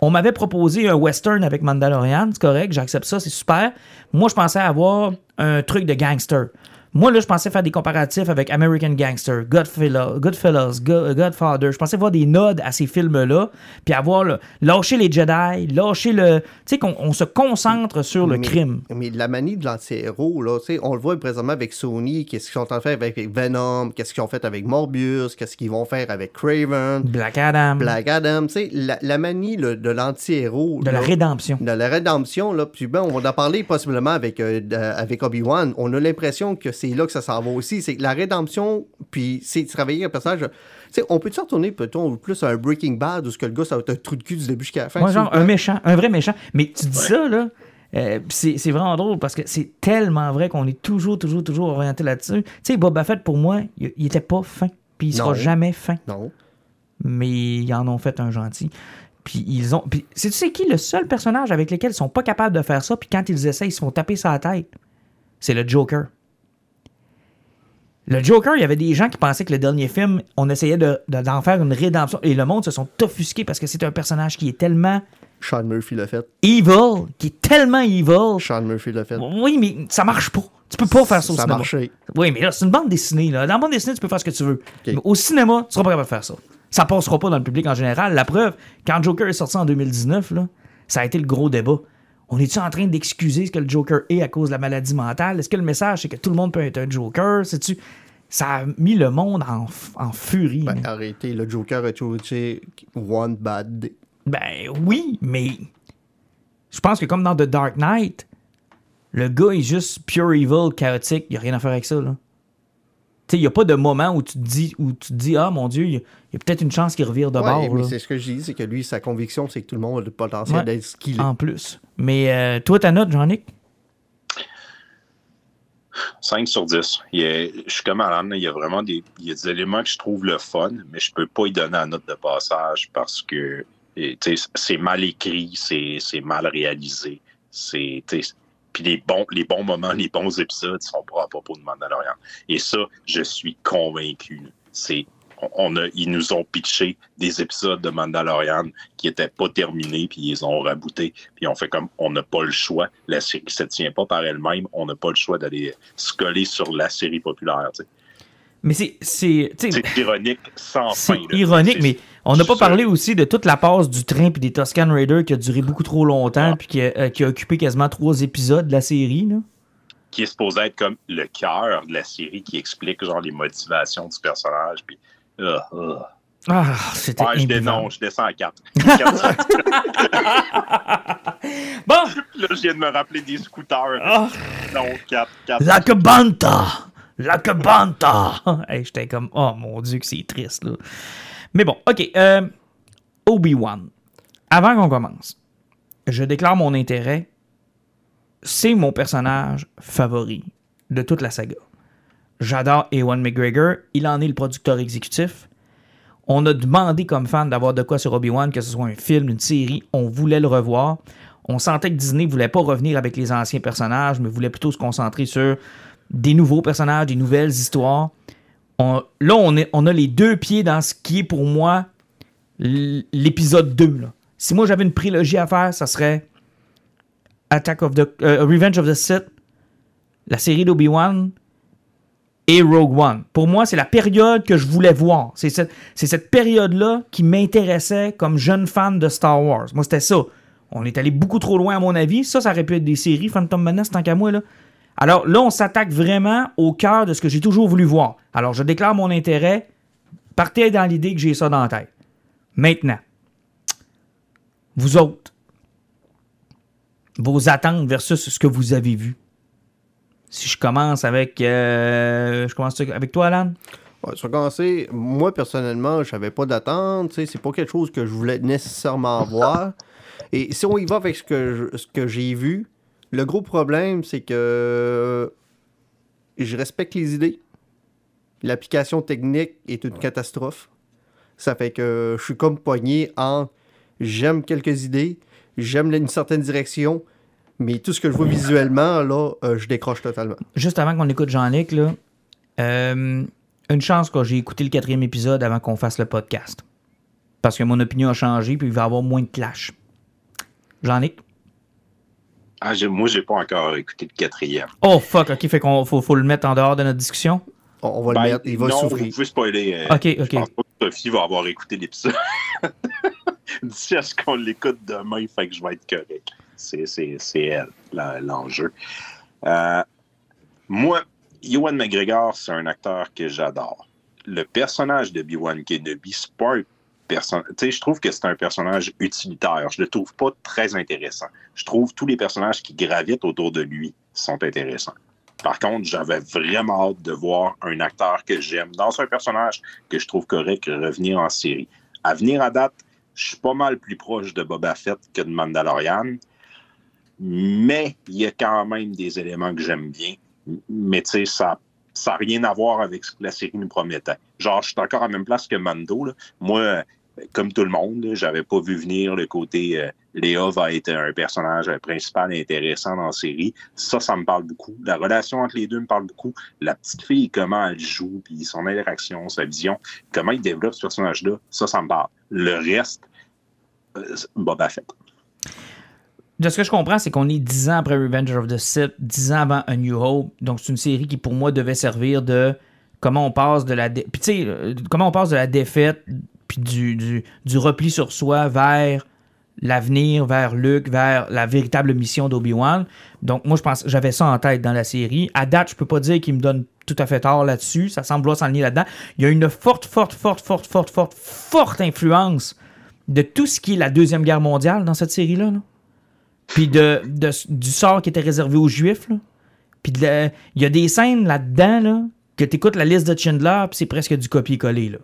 On m'avait proposé un western avec Mandalorian, c'est correct, j'accepte ça, c'est super. Moi, je pensais avoir un truc de gangster. Moi, là, je pensais faire des comparatifs avec American Gangster, Goodfellas, Goodfellas Go- Godfather. Je pensais voir des nods à ces films-là, puis avoir le, lâcher les Jedi, lâcher le. Tu sais, qu'on on se concentre sur le mais, crime. Mais la manie de l'anti-héros, là, tu sais, on le voit présentement avec Sony, qu'est-ce qu'ils sont en train de faire avec Venom, qu'est-ce qu'ils ont fait avec Morbius, qu'est-ce qu'ils vont faire avec Craven, Black Adam, Black Adam, tu sais, la, la manie là, de l'anti-héros. de la là, rédemption. de la rédemption, là, puis ben, on va en parler possiblement avec, euh, avec Obi-Wan. On a l'impression que c'est là que ça s'en va aussi. C'est que la rédemption, puis c'est de travailler un personnage. Tu sais, on peut-tu retourner peut-on plus à un Breaking Bad où ce que le gars, ça va être un trou de cul du début jusqu'à la fin? Ouais, genre un méchant, un vrai méchant. Mais tu dis ça, là. euh, pis c'est c'est vraiment drôle parce que c'est tellement vrai qu'on est toujours, toujours, toujours orienté là-dessus. Tu sais, Boba Fett, pour moi, il, il était pas fin. Puis il sera Non. jamais fin. Non. mais ils en ont fait un gentil. Puis ils ont. Puis c'est tu sais qui le seul personnage avec lequel ils sont pas capables de faire ça, puis quand ils essayent, ils se font taper sa tête? C'est le Joker. Le Joker, il y avait des gens qui pensaient que le dernier film, on essayait de- de- d'en faire une rédemption. Et le monde se sont offusqués parce que c'est un personnage qui est tellement Sean Murphy l'a fait. evil, qui est tellement evil. Sean Murphy l'a fait. Oui, mais ça marche pas. Tu peux pas faire ça au Ça cinéma. marché. Oui, mais là, c'est une bande dessinée. Là. Dans la bande dessinée, tu peux faire ce que tu veux. Mais au cinéma, tu seras pas capable de faire ça. Ça passera pas dans le public en général. La preuve, quand Joker est sorti en 2019, là, ça a été le gros débat. On est-tu en train d'excuser ce que le Joker est à cause de la maladie mentale? Est-ce que le message, c'est que tout le monde peut être un Joker? C'est-tu... Ça a mis le monde en, en furie. Ben, arrêtez, le Joker a toujours été One Bad Day. Ben oui, mais je pense que comme dans The Dark Knight, le gars est juste pure evil, chaotique. Il n'y a rien à faire avec ça. Là. Tu sais, il n'y a pas de moment où tu te dis, où tu te dis Ah mon Dieu, il y a, peut-être une chance qu'il revire de Ouais, bord. c'est ce que je dis, c'est que lui, sa conviction, c'est que tout le monde a le potentiel Ouais. d'être ce qu'il est. En plus. Mais euh, toi, ta note, Jean-Nic? 5 sur 10. Il y a- je suis comme Alan, il y a vraiment des, il y a des éléments que je trouve le fun, mais je peux pas y donner la note de passage parce que c'est mal écrit, c'est c'est mal réalisé. C'est, puis les bons, les bons moments, les bons épisodes sont pas à propos de Mandalorian. Et ça, je suis convaincu. C'est on- a, ils nous ont pitché des épisodes de Mandalorian qui étaient pas terminés, puis ils ont raboutés, puis on fait comme on n'a pas le choix. La série se tient pas par elle-même, on n'a pas le choix d'aller se coller sur la série populaire. tu sais. Mais c'est. C'est ironique sans fin. c'est ironique, mais on n'a pas parlé aussi de toute la passe du train puis des Tuscan Raiders qui a duré beaucoup trop longtemps Ah. puis qui a, euh, qui a occupé quasiment trois épisodes de la série. Là. qui est supposé être comme le cœur de la série qui explique genre les motivations du personnage. Puis, ah, ah. Ah, c'était Ouais, je, dé- imbuvable. non, je descends à 4. Bon! Là, je viens de me rappeler des scooters. Ah. Non, 4. 4. La Cabanta! La Cabanta! hey, J'étais comme, oh mon dieu, que c'est triste, là. Mais bon, ok. euh, Obi-Wan. Avant qu'on commence, je déclare mon intérêt. C'est mon personnage favori de toute la saga. J'adore Ewan McGregor. Il en est le producteur exécutif. On a demandé comme fan d'avoir de quoi sur Obi-Wan, que ce soit un film, une série. On voulait le revoir. On sentait que Disney voulait pas revenir avec les anciens personnages, mais voulait plutôt se concentrer sur des nouveaux personnages, des nouvelles histoires. Là, on, a les deux pieds dans ce qui est pour moi l'épisode 2. là. Si moi j'avais une prélogie à faire, ça serait Attack of the euh, Revenge of the Sith, la série d'Obi-Wan et Rogue One. Pour moi, c'est la période que je voulais voir. C'est cette, cette période-là qui m'intéressait comme jeune fan de Star Wars. Moi, c'était ça. On est allé beaucoup trop loin, à mon avis. Ça, ça aurait pu être des séries, Phantom Menace, tant qu'à moi. Là. Alors là, on s'attaque vraiment au cœur de ce que j'ai toujours voulu voir. Alors, je déclare mon intérêt. Partez dans l'idée que j'ai ça dans la tête. Maintenant, vous autres, vos attentes versus ce que vous avez vu. Si je commence avec. euh, je commence avec toi, Alan. Sur commencer, moi personnellement, j'avais pas d'attente. C'est pas quelque chose que je voulais nécessairement voir. Et si on y va avec je- ce que j'ai vu, le gros problème, c'est que je respecte les idées. L'application technique est une catastrophe. Ça fait que je suis comme pogné en j'aime quelques idées, j'aime une certaine direction, mais tout ce que je vois visuellement, là, euh, je décroche totalement. Juste avant qu'on écoute Jean-Luc, là, euh, une chance que j'ai écouté le quatrième épisode avant qu'on fasse le podcast. Parce que mon opinion a changé, puis il va y avoir moins de clash. Jean-Luc? Ah, j'ai- moi, j'ai pas encore écouté le quatrième. Oh fuck, ok, fait qu'on faut, faut le mettre en dehors de notre discussion. On, on va Ben, le mettre, il va non, souffrir. Vous pouvez spoiler. euh, Ok, Je ok. pense pas que Sophie va avoir écouté l'épisode. D'ici à ce qu'on l'écoute demain, fait que je vais être correct. C'est, c'est, c'est elle, la- l'enjeu. Euh, moi, Ewan McGregor, c'est un acteur que j'adore. Le personnage de B-Wan Kenobi, c'est pas un personnage. Tu je trouve que c'est un personnage utilitaire. Je le trouve pas très intéressant. Je trouve tous les personnages qui gravitent autour de lui sont intéressants. Par contre, j'avais vraiment hâte de voir un acteur que j'aime dans un personnage que je trouve correct revenir en série. À venir à date, je suis pas mal plus proche de Boba Fett que de Mandalorian, mais il y a quand même des éléments que j'aime bien. Mais tu ça n'a rien à voir avec ce que la série nous promettait. Genre, je suis encore à la même place que Mando. Moi, comme tout le monde, j'avais pas vu venir le côté euh, Léa va être un personnage principal intéressant dans la série. Ça, ça me parle beaucoup. La relation entre les deux me parle beaucoup. La petite fille, comment elle joue, puis son interaction, sa vision, comment il développe ce personnage-là, ça, ça me parle. Le reste, euh, Boba Fett. De ce que je comprends, c'est qu'on est 10 ans après Revenge of the Sith, 10 ans avant A New Hope. Donc, c'est une série qui, pour moi, devait servir de comment on passe de la, euh, comment on passe de la défaite puis du, du, repli sur soi vers l'avenir, vers Luke, vers la véritable mission d'Obi-Wan. Donc, moi, je pense j'avais ça en tête dans la série. À date, je peux pas dire qu'il me donne tout à fait tort là-dessus. Ça semble vouloir s'enligner là-dedans. Il y a une forte, forte, forte, forte, forte, forte, forte influence de tout ce qui est la Deuxième Guerre mondiale dans cette série-là. Puis de, du sort qui était réservé aux Juifs. Là. Puis il y a des scènes là-dedans là, que tu écoutes la liste de Chandler, puis c'est presque du copier-coller. Là.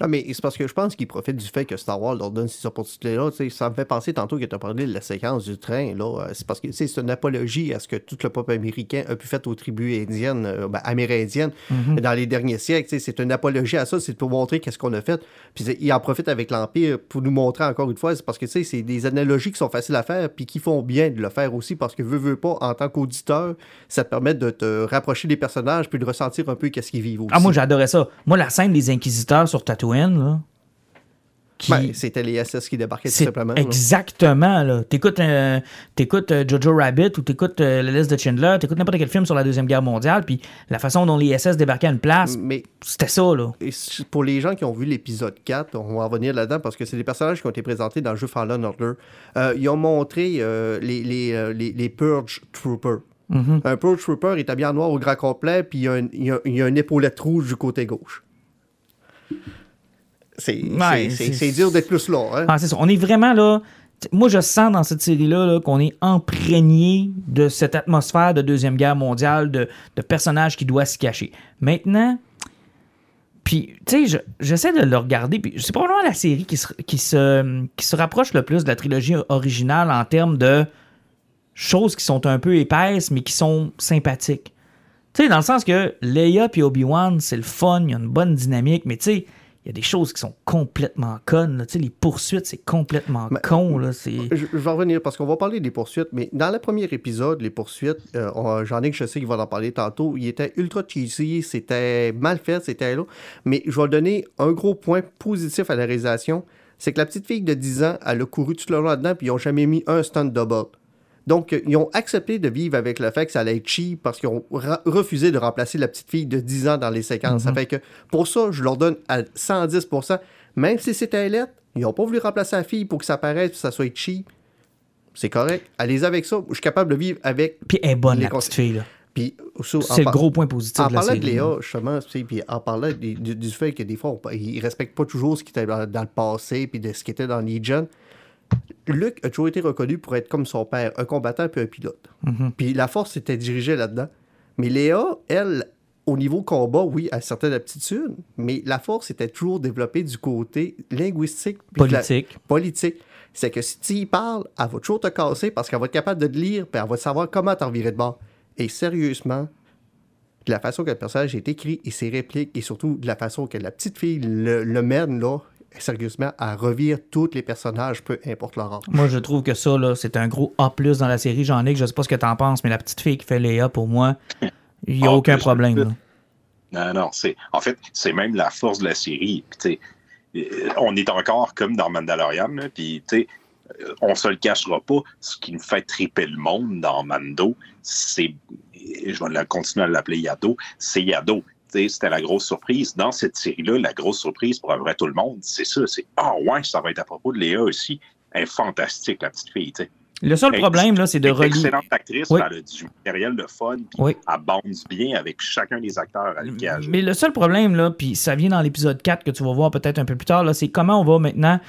Ah, mais c'est parce que je pense qu'ils profitent du fait que Star Wars leur donne ces opportunités-là. Ça me fait penser tantôt que tu as parlé de la séquence du train. là. Euh, c'est parce que c'est une apologie à ce que tout le peuple américain a pu faire aux tribus indiennes, euh, ben, amérindiennes, mm-hmm. dans les derniers siècles. C'est une apologie à ça, c'est pour montrer qu'est-ce qu'on a fait. Puis ils en profitent avec l'Empire pour nous montrer encore une fois. C'est parce que c'est des analogies qui sont faciles à faire, puis qui font bien de le faire aussi, parce que veux, veux pas, en tant qu'auditeur, ça te permet de te rapprocher des personnages, puis de ressentir un peu qu'est-ce qu'ils vivent aussi. Ah, moi, j'adorais ça. Moi, la scène des Inquisiteurs sur Tatooine, là. Ben, c'était les SS qui débarquaient tout simplement. Exactement. Là. T'écoutes, euh, euh, Jojo Rabbit ou t'écoutes euh, La liste de Chandler, t'écoutes n'importe quel film sur la Deuxième Guerre mondiale, puis la façon dont les SS débarquaient à une place, Mais, c'était ça. Là. pour les gens qui ont vu l'épisode 4, on va revenir là-dedans parce que c'est des personnages qui ont été présentés dans le jeu Fallen Order. ils ont montré les, les, les, Purge Troopers. Mm-hmm. Un Purge Trooper est habillé en noir au grand complet, puis il y a, il y a une épaulette rouge du côté gauche. C'est dur d'être plus là. Hein? Ah, ça. On est vraiment là. Moi, je sens dans cette série-là qu'on est imprégné de cette atmosphère de Deuxième Guerre mondiale, de, personnages qui doivent se cacher. Maintenant, puis, tu sais, j'essaie de le regarder, puis c'est probablement la série qui se, qui, se, qui se rapproche le plus de la trilogie originale en termes de choses qui sont un peu épaisses, mais qui sont sympathiques. Tu sais, dans le sens que Leia et Obi-Wan, c'est le fun, il y a une bonne dynamique, mais tu sais, y a des choses qui sont complètement connes. Tu sais, les poursuites, c'est complètement con. Là, je, vais revenir parce qu'on va parler des poursuites, mais dans le premier épisode, les poursuites, euh, j'en ai que je sais qu'il va en parler tantôt, il était ultra cheesy, c'était mal fait, c'était là. Mais je vais donner un gros point positif à la réalisation c'est que la petite fille de 10 ans, elle a couru tout le long là-dedans, puis ils n'ont jamais mis un stunt double. Donc, ils ont accepté de vivre avec le fait que ça allait être cheap parce qu'ils ont refusé de remplacer la petite fille de 10 ans dans les séquences. Ça mhm. fait que pour ça, je leur donne à 110% Même si c'était lettre, ils n'ont pas voulu remplacer la fille pour que ça paraisse et que ça soit cheap. C'est correct. Allez avec ça. Je suis capable de vivre avec. Puis elle est bonne, la petite fille, là. C'est le gros point positif en de la série. En parlant de Léa, justement, puis en parlant du, fait que des fois, ils ne respectent pas toujours ce qui était dans, le passé puis de ce qui était dans Legion, Luc a toujours été reconnu pour être comme son père, un combattant puis un pilote. Mhm. Puis la force était dirigée là-dedans. Mais Léa, elle, au niveau combat, oui, a certaines aptitudes, mais la force était toujours développée du côté linguistique. Politique. politique. C'est que si tu y parles, elle va toujours te casser parce qu'elle va être capable de te lire puis elle va savoir comment t'en virer de bord. Et sérieusement, de la façon que le personnage est écrit et ses répliques et surtout de la façon que la petite fille le, le mène, là, sérieusement à revire tous les personnages, peu importe leur âge. Moi, je trouve que ça, c'est un gros A dans la série. J'en ai que je sais pas ce que tu en penses, mais la petite fille qui fait Léa, pour moi, il n'y a aucun problème. Non, non, c'est. En fait, c'est même la force de la série. Puis, euh, on est encore comme dans Mandalorian, puis tu sais, euh, on se le cachera pas. Ce qui me fait triper le monde dans Mando, c'est. Je vais continuer à l'appeler Yado, c'est Yado c'était la grosse surprise. Dans cette série-là, la grosse surprise pour vrai tout le monde, c'est ça. C'est Ah ouais, ça va être à propos de Léa aussi. Elle est fantastique, la petite fille. Le seul problème, là, c'est de relier. excellente actrice, elle a du matériel de fun, puis elle bounce bien avec chacun des acteurs à l'équipage. Mais le seul problème, là, puis ça vient dans l'épisode 4 que tu vas voir peut-être un peu plus tard, là, c'est comment on va maintenant.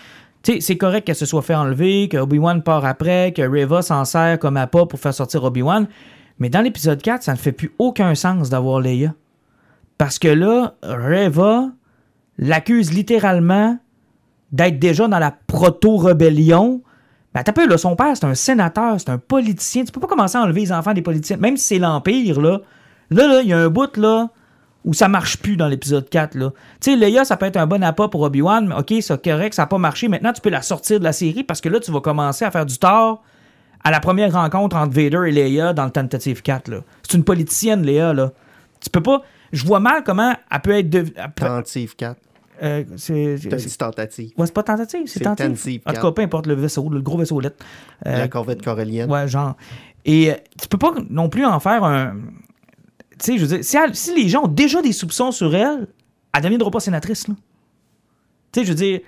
Tu sais, c'est correct qu'elle se soit fait enlever, que Obi-Wan part après, que Reva s'en sert comme appât pour faire sortir Obi-Wan. Mais dans l'épisode 4, ça ne fait plus aucun sens d'avoir Leia. Parce que là, Reva l'accuse littéralement d'être déjà dans la proto-rébellion. Ben, t'as peu, là, son père, c'est un sénateur, c'est un politicien. Tu peux pas commencer à enlever les enfants des politiciens. Même si c'est l'Empire, là. Là, là, il y a un bout, là, où ça marche plus dans l'épisode 4, là. Tu sais, Leia, ça peut être un bon appât pour Obi-Wan, mais OK, c'est correct, ça n'a pas marché. Maintenant, tu peux la sortir de la série parce que là, tu vas commencer à faire du tort à la première rencontre entre Vader et Leia dans le Tentative 4, là. C'est une politicienne, Leia, là. Tu peux pas... Je vois mal comment elle peut être... De... peut- Tentative 4. euh, c'est... Tentative. Ouais, c'est pas tentative, c'est tentative. tentative, En tout cas, peu importe le vaisseau, le gros vaisseau lettre. Euh, la corvette corallienne. Ouais, genre. Et euh, tu peux pas non plus en faire un. Tu sais, je veux dire, si, elle- si les gens ont déjà des soupçons sur elle, elle ne deviendra pas sénatrice, là. Tu sais, je veux dire.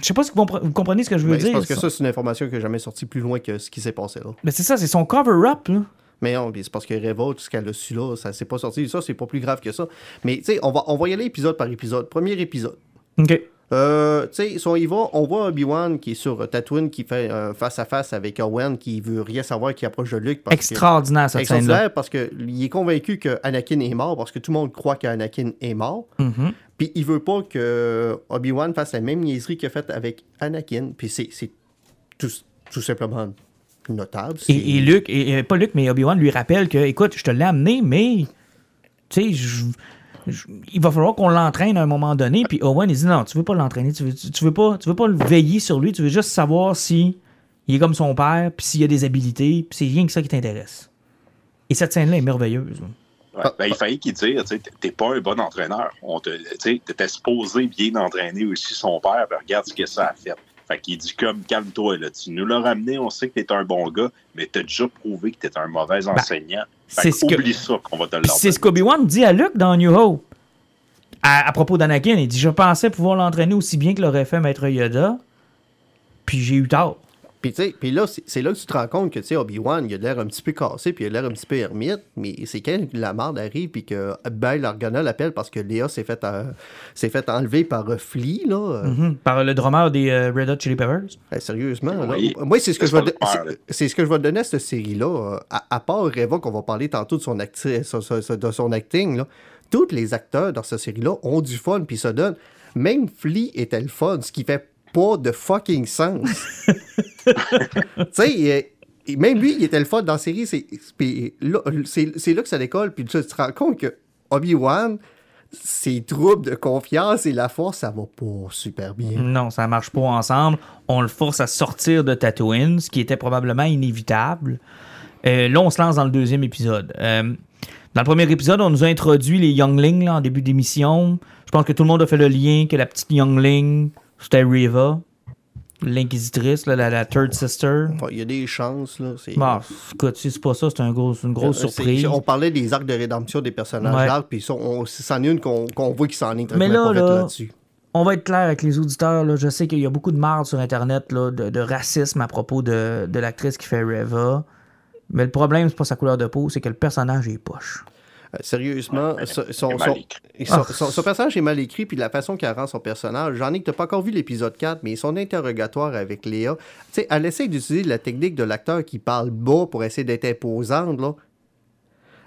Je sais pas si vous, compre- vous comprenez ce que je veux c'est dire. parce que ça, c'est une information qui n'a jamais sorti plus loin que ce qui s'est passé là. Mais c'est ça, c'est son cover-up, là. Mais non, c'est parce que Reva, tout ce qu'elle a su là, ça s'est pas sorti. Ça, c'est pas plus grave que ça. Mais tu sais, on va, on va y aller épisode par épisode. Premier épisode. OK. Euh, tu sais, si on y va, on voit Obi-Wan qui est sur euh, Tatooine, qui fait un face-à-face avec Owen, qui veut rien savoir, qui approche de Luke. Parce que- Extraordinaire, cette scène-là. Extraordinaire parce qu'il est convaincu que Anakin est mort, parce que tout le monde croit qu'Anakin est mort. Mhm. Puis il veut pas que Obi-Wan fasse la même niaiserie qu'il a faite avec Anakin. Puis c'est c'est tout, tout simplement notable. Et, et Luke, et, et pas Luke, mais Obi-Wan lui rappelle que, écoute, je te l'ai amené, mais. Tu sais, je- il va falloir qu'on l'entraîne à un moment donné. Puis Owen, il dit non, tu veux pas l'entraîner, tu veux, tu, tu veux pas, tu veux pas le veiller sur lui, tu veux juste savoir si il est comme son père, puis s'il a des habilités, puis c'est rien que ça qui t'intéresse. Et cette scène-là est merveilleuse. Ouais, ben, il fallait qu'il dise, tu sais, t'es- pas un bon entraîneur. On te, tu sais, t'étais supposé bien entraîner aussi son père, ben, regarde ce que ça a fait. Fait qu'il dit comme calme-toi, là, tu nous l'as ramené, on sait que t'es un bon gars, mais t'as déjà prouvé que t'es un mauvais enseignant. Ben, Fait c'est que ce que- oublie ça qu'on va te Puis c'est ce qu'Obi-Wan dit à Luke dans New Hope. À, à propos d'Anakin, il dit Je pensais pouvoir l'entraîner aussi bien que l'aurait fait Maître Yoda, puis j'ai eu tort. Puis, tu sais, puis là, c'est là que tu te rends compte que, tu sais, Obi-Wan, il a l'air un petit peu cassé, puis il a l'air un petit peu ermite, mais c'est quand la merde arrive, puis que Bail Organa l'appelle parce que Léa s'est fait, euh, s'est fait enlever par euh, Flea, là. euh, Mhm. Par le drummer des euh, Red Hot Chili Peppers. ben, sérieusement, là. Moi, c'est ce que C'est je vais c'est- ce que je vais donner à cette série-là. euh, À, à part Reva, qu'on va parler tantôt de son, de son acting, là, tous les acteurs dans cette série-là ont du fun, puis se donnent. Même Flea était le fun, ce qui fait pas de fucking sens. tu sais, même lui, il était le fun dans la série. C'est là que ça décolle. Puis tu te rends compte que Obi-Wan, ses troubles de confiance et la force, ça va pas super bien. Non, ça marche pas ensemble. On le force à sortir de Tatooine, ce qui était probablement inévitable. Euh, là, on se lance dans le deuxième épisode. Euh, dans le premier épisode, on nous a introduit les Younglings là, en début d'émission. Je pense que tout le monde a fait le lien que la petite Youngling, c'était Riva, l'inquisitrice, la, la Third Sister. Ouais, Il y a des chances, là. c'est- Bon, écoute, si c'est pas ça, c'est un gros, c'est une grosse Euh, surprise. On parlait des arcs de rédemption des personnages Ouais. là, puis ça, c'en est une qu'on voit qui s'enligne Mais tranquillement là, là, là-dessus. On va être clair avec les auditeurs. Là. Je sais qu'il y a beaucoup de marde sur Internet là, de, de racisme à propos de, de l'actrice qui fait Reva. Mais le problème, c'est pas sa couleur de peau, c'est que le personnage est poche. Euh, sérieusement, Ouais, son, son- son- Ah. son- son personnage est mal écrit, puis la façon qu'elle rend son personnage. J'en ai que t'as pas encore vu l'épisode 4, mais son interrogatoire avec Léa, tu sais, elle essaie d'utiliser la technique de l'acteur qui parle bas pour essayer d'être imposante, là.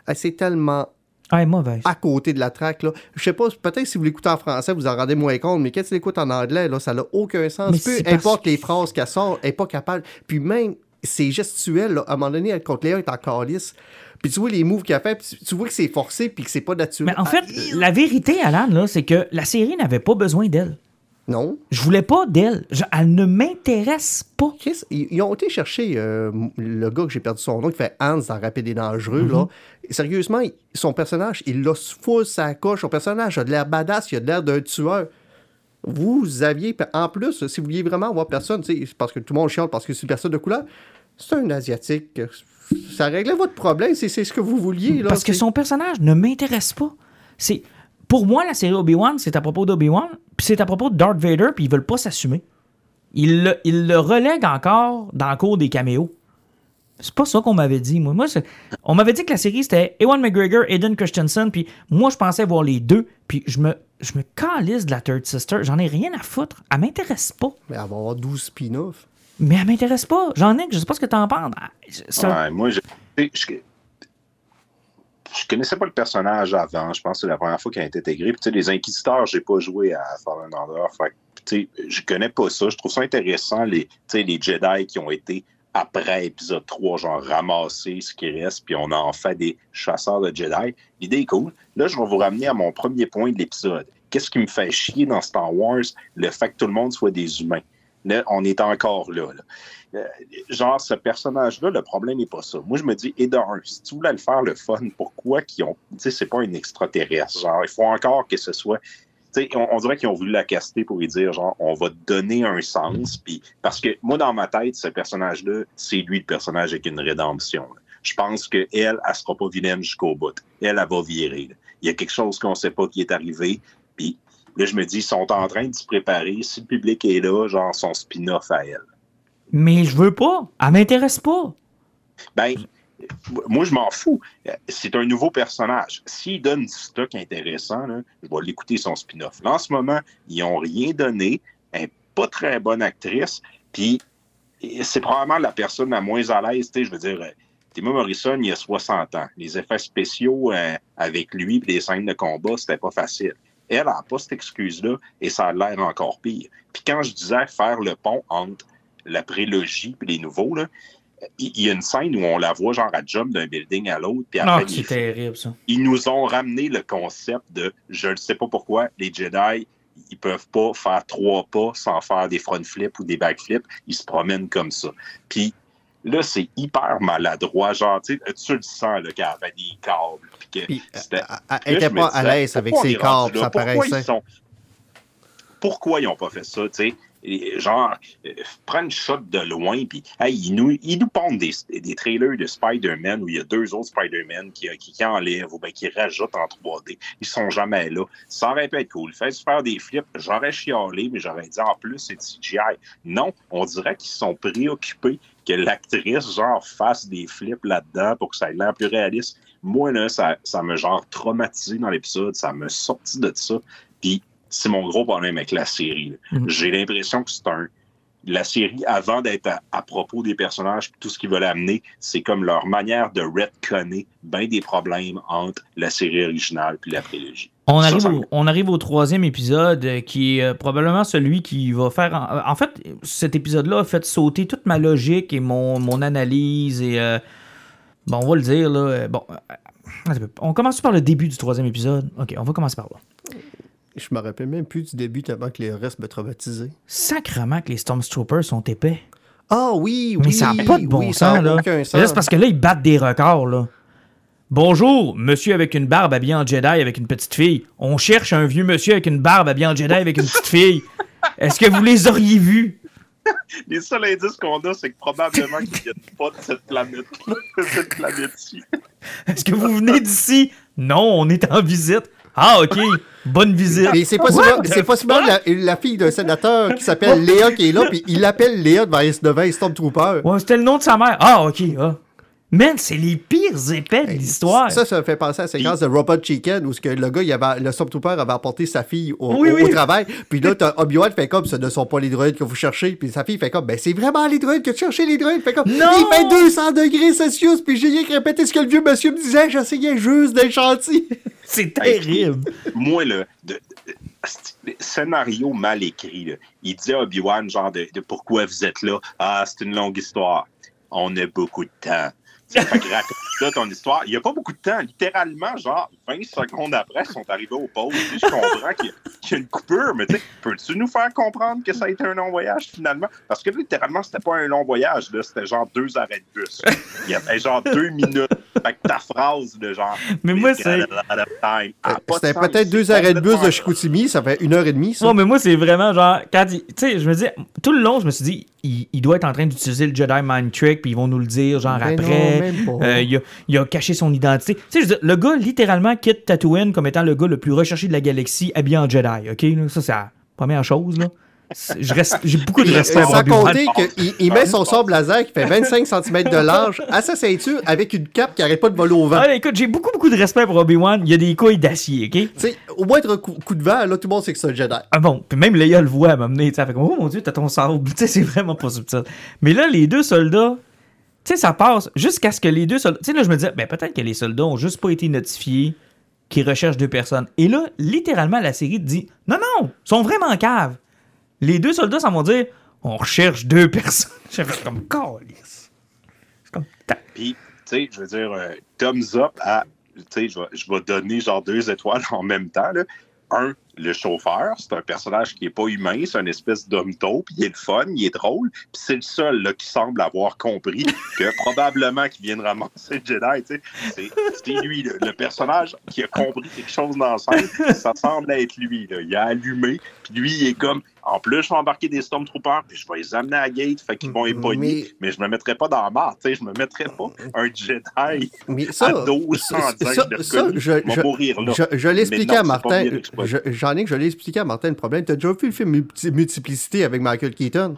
Elle, C'est tellement Ah, elle est mauvaise. à côté de la track, là. Je sais pas, peut-être si vous l'écoutez en français, vous en rendez moins compte, mais quand tu l'écoutes en anglais, là, ça n'a aucun sens. Mais Peu parce- importe les phrases qu'elle sort, elle n'est pas capable. Puis même, c'est gestuel, là, à un moment donné, elle, contre Léa, elle est en calice. Puis tu vois les moves qu'elle fait, puis tu, vois que c'est forcé, puis que c'est pas naturel. Mais en fait, la vérité, Alan, là, c'est que la série n'avait pas besoin d'elle. Non. Je voulais pas d'elle. Je- Elle ne m'intéresse pas. Chris, ils, ils ont été chercher euh, le gars que j'ai perdu son nom, qui fait Hans dans Rapide et Dangereux. Mhm. là. Et sérieusement, son personnage, il l'a full sa coche. Son personnage a de l'air badass, il a de l'air d'un tueur. Vous aviez, en plus, si vous vouliez vraiment avoir personne, tu sais, c'est parce que tout le monde chiante parce que c'est une personne de couleur, c'est un Asiatique. Ça réglait votre problème, c'est c'est ce que vous vouliez. Là, Parce que son personnage ne m'intéresse pas. C'est Pour moi, la série Obi-Wan, c'est à propos d'Obi-Wan, puis c'est à propos de Darth Vader, puis ils veulent pas s'assumer. Ils le, ils le relèguent encore dans le cours des caméos. C'est pas ça qu'on m'avait dit, moi. on m'avait dit que la série, c'était Ewan McGregor, Aiden Christensen, puis moi, je pensais voir les deux, puis je me, je me calisse de la Third Sister. J'en ai rien à foutre. Elle m'intéresse pas. Mais elle va avoir 12 spin-offs. Mais elle m'intéresse pas. J'en ai, je sais pas ce que t'en penses. C'est un- Ouais, moi, je- tu je- je connaissais pas le personnage avant. Je pense que c'est la première fois qu'il a été intégré. Puis, tu les Inquisiteurs, j'ai pas joué à Fallen Order. Fait que, tu je connais pas ça. Je trouve ça intéressant, les, tu les Jedi qui ont été après épisode 3, genre ramasser ce qui reste, puis on en fait des chasseurs de Jedi. L'idée est cool. Là, je vais vous ramener à mon premier point de l'épisode. Qu'est-ce qui me fait chier dans Star Wars? Le fait que tout le monde soit des humains. Là, on est encore là. Euh, genre, ce personnage-là, le problème n'est pas ça. Moi, je me dis, et d'un, si tu voulais le faire le fun, pourquoi qu'ils ont. Tu sais, c'est pas un extraterrestre. Genre, il faut encore que ce soit. Tu sais, on, dirait qu'ils ont voulu la caster pour lui dire, genre, on va te donner un sens. Puis, parce que moi, dans ma tête, ce personnage-là, c'est lui le personnage avec une rédemption. Je pense qu'elle, elle, elle sera pas vilaine jusqu'au bout. Elle, elle va virer. Il y a quelque chose qu'on sait pas qui est arrivé. Puis, là, je me dis, ils sont en train de se préparer. Si le public est là, genre, son spin-off à elle. Mais je veux pas. Elle m'intéresse pas. Ben, moi, je m'en fous. C'est un nouveau personnage. S'il donne du stock intéressant, là, je vais l'écouter son spin-off. Là, en ce moment, ils n'ont rien donné. Elle n'est pas très bonne actrice. Puis, c'est probablement la personne la moins à l'aise. Je veux dire, Timo Morrison, il y a 60 ans. Les effets spéciaux euh, avec lui et les scènes de combat, c'était pas facile. Elle n'a pas cette excuse-là et ça a l'air encore pire. Puis quand je disais faire le pont entre la prélogie et les nouveaux, là, il y a une scène où on la voit genre à jump d'un building à l'autre. Puis Non, après, c'est les- terrible, ça. ils nous ont ramené le concept de je ne sais pas pourquoi les Jedi ils peuvent pas faire trois pas sans faire des front flips ou des back flips ils se promènent comme ça puis là c'est hyper maladroit. Genre tu sais tu le sens là qu'elle avait des câbles puis que Puis, c'était- elle- elle Là, était je me pas à l'aise avec ses câbles, ça pourquoi paraissait. ils sont pourquoi ils ont pas fait ça tu sais? Et genre, euh, une shot de loin, puis hey, ils, nous, ils nous pondent des, des trailers de Spider-Man où il y a deux autres Spider-Man qui, qui, qui enlèvent ou bien qui rajoutent en 3D. Ils sont jamais là. Ça aurait pu être cool. Faites faire des flips, j'aurais chialé, mais j'aurais dit en plus, c'est CGI. Non, on dirait qu'ils sont préoccupés que l'actrice, genre, fasse des flips là-dedans pour que ça ait l'air plus réaliste. Moi, là, ça, ça m'a genre traumatisé dans l'épisode, ça m'a sorti de ça. Puis c'est mon gros problème avec la série. Mhm. J'ai l'impression que c'est un. La série, avant d'être à, à propos des personnages, tout ce qu'ils veulent amener, c'est comme leur manière de retconner bien des problèmes entre la série originale puis la prélogie. On arrive, au, me- on arrive au troisième épisode euh, qui est euh, probablement celui qui va faire. En, en fait, cet épisode-là a fait sauter toute ma logique et mon, mon analyse. Et euh, bon, on va le dire là. Bon, on commence par le début du troisième épisode. Ok, on va commencer par là. Je me rappelle même plus du début tellement que les restes me traumatisaient. Sacrement que les Stormtroopers sont épais. Ah oui, oui. Mais ça n'a pas de bon oui, sens, là. c'est parce que là, ils battent des records, là. Bonjour, monsieur avec une barbe habillé en Jedi avec une petite fille. On cherche un vieux monsieur avec une barbe habillé en Jedi avec une petite fille. Est-ce que vous les auriez vus? Les seuls indices qu'on a, c'est que probablement qu'ils viennent pas de cette planète-là, de cette planète-ci. Est-ce que vous venez d'ici? Non, on est en visite. Ah, ok. Bonne visite. Mais c'est possiblement, c'est possiblement la, la fille d'un sénateur qui s'appelle Léa qui est là, puis il l'appelle Léa devant, devant les Stormtroopers. Ouais, c'était le nom de sa mère. Ah, ok. Ah. Man, c'est les pires épais de l'histoire. Ça, ça me fait penser à la séquence de Robot Chicken où ce que le gars, il avait, le Stormtrooper avait apporté sa fille au, Oui, au- oui. au travail. Puis là, t'as Obi-Wan fait comme ce ne sont pas les droïdes que vous cherchez. Puis sa fille fait comme ben c'est vraiment les droïdes que tu cherchais les droïdes. Fait comme Non! il fait 200 degrés Celsius. Puis j'ai rien que répété ce que le vieux monsieur me disait. J'essayais juste d'être gentil. C'est terrible. Moi, là, de, de- de- scénario mal écrit, là. il dit à Obi-Wan, genre, de, de pourquoi vous êtes là. Ah, c'est une longue histoire. On a beaucoup de temps. Fait que raconte là ton histoire. Il n'y a pas beaucoup de temps. Littéralement, genre, 20 secondes après, ils sont arrivés au sais, Je comprends qu'il y, a- qu'il y a une coupure, mais tu sais, peux-tu nous faire comprendre que ça a été un long voyage finalement? Parce que littéralement, c'était pas un long voyage, là. C'était genre deux arrêts de bus. Il y avait genre deux minutes. Fait que ta phrase de genre. Mais moi, "We've got c'est- a lot of time" a pas de C'était peut-être deux arrêts de bus de Chicoutimi. Ça fait une heure et demie, ça. Ouais, mais moi, c'est vraiment genre. Quand il- Tu sais, je me dis, tout le long, je me suis dit, il, il doit être en train d'utiliser le Jedi Mind Trick, puis ils vont nous le dire, genre Ben non, après. Euh, il, a, il a caché son identité. Tu sais, je veux dire, le gars, littéralement, quitte Tatooine comme étant le gars le plus recherché de la galaxie, habillé en Jedi, ok? Ça, c'est la première chose, là. C'est- je reste- J'ai beaucoup de respect pour Sans compter qu'il il met son sabre laser qui fait 25 cm de large à sa ceinture avec une cape qui arrête pas de voler au vent? Ah, écoute, j'ai beaucoup, beaucoup de respect pour Obi-Wan. Il y a des couilles d'acier, ok? Tu sais, au moindre coup, coup de vent, là, tout le monde sait que c'est un Jedi. Ah bon, puis même Leia le voit à m'amener, fait comme, oh mon dieu, t'as ton sable, tu sais, c'est vraiment pas subtil. Mais là, les deux soldats, Tu sais, ça passe jusqu'à ce que les deux soldats. Tu sais, là, je me disais, ben, peut-être que les soldats ont juste pas été notifiés qu'ils recherchent deux personnes. Et là, littéralement, la série dit, non, non, ils sont vraiment caves. Les deux soldats s'en vont dire, on recherche deux personnes. J'ai fait comme, calice. C'est comme, Puis, tu sais, je veux dire, euh, thumbs up à. Tu sais, je vais donner genre deux étoiles en même temps. Là. Un, le chauffeur, c'est un personnage qui est pas humain, c'est une espèce d'homme taupe, il est le fun, il est drôle, puis c'est le seul là, qui semble avoir compris que probablement qu'il vient de ramasser le Jedi, tu sais. C'est- lui, là, le personnage qui a compris quelque chose dans la scène, ça semble être lui. Là. Il a allumé, puis lui, il est comme, en plus, je vais embarquer des Stormtroopers, puis je vais les amener à la gate, fait qu'ils vont épogner, Mais- mais... je me mettrais pas dans la marre, tu sais, je me mettrais pas un Jedi Mais ça, à 12 ça, de ça, je, je- mourir là. je- je l'ai expliqué Mais non, à Martin. J'en ai que je l'ai expliqué à Martin le problème. T'as déjà vu le film Multi- Multiplicité avec Michael Keaton?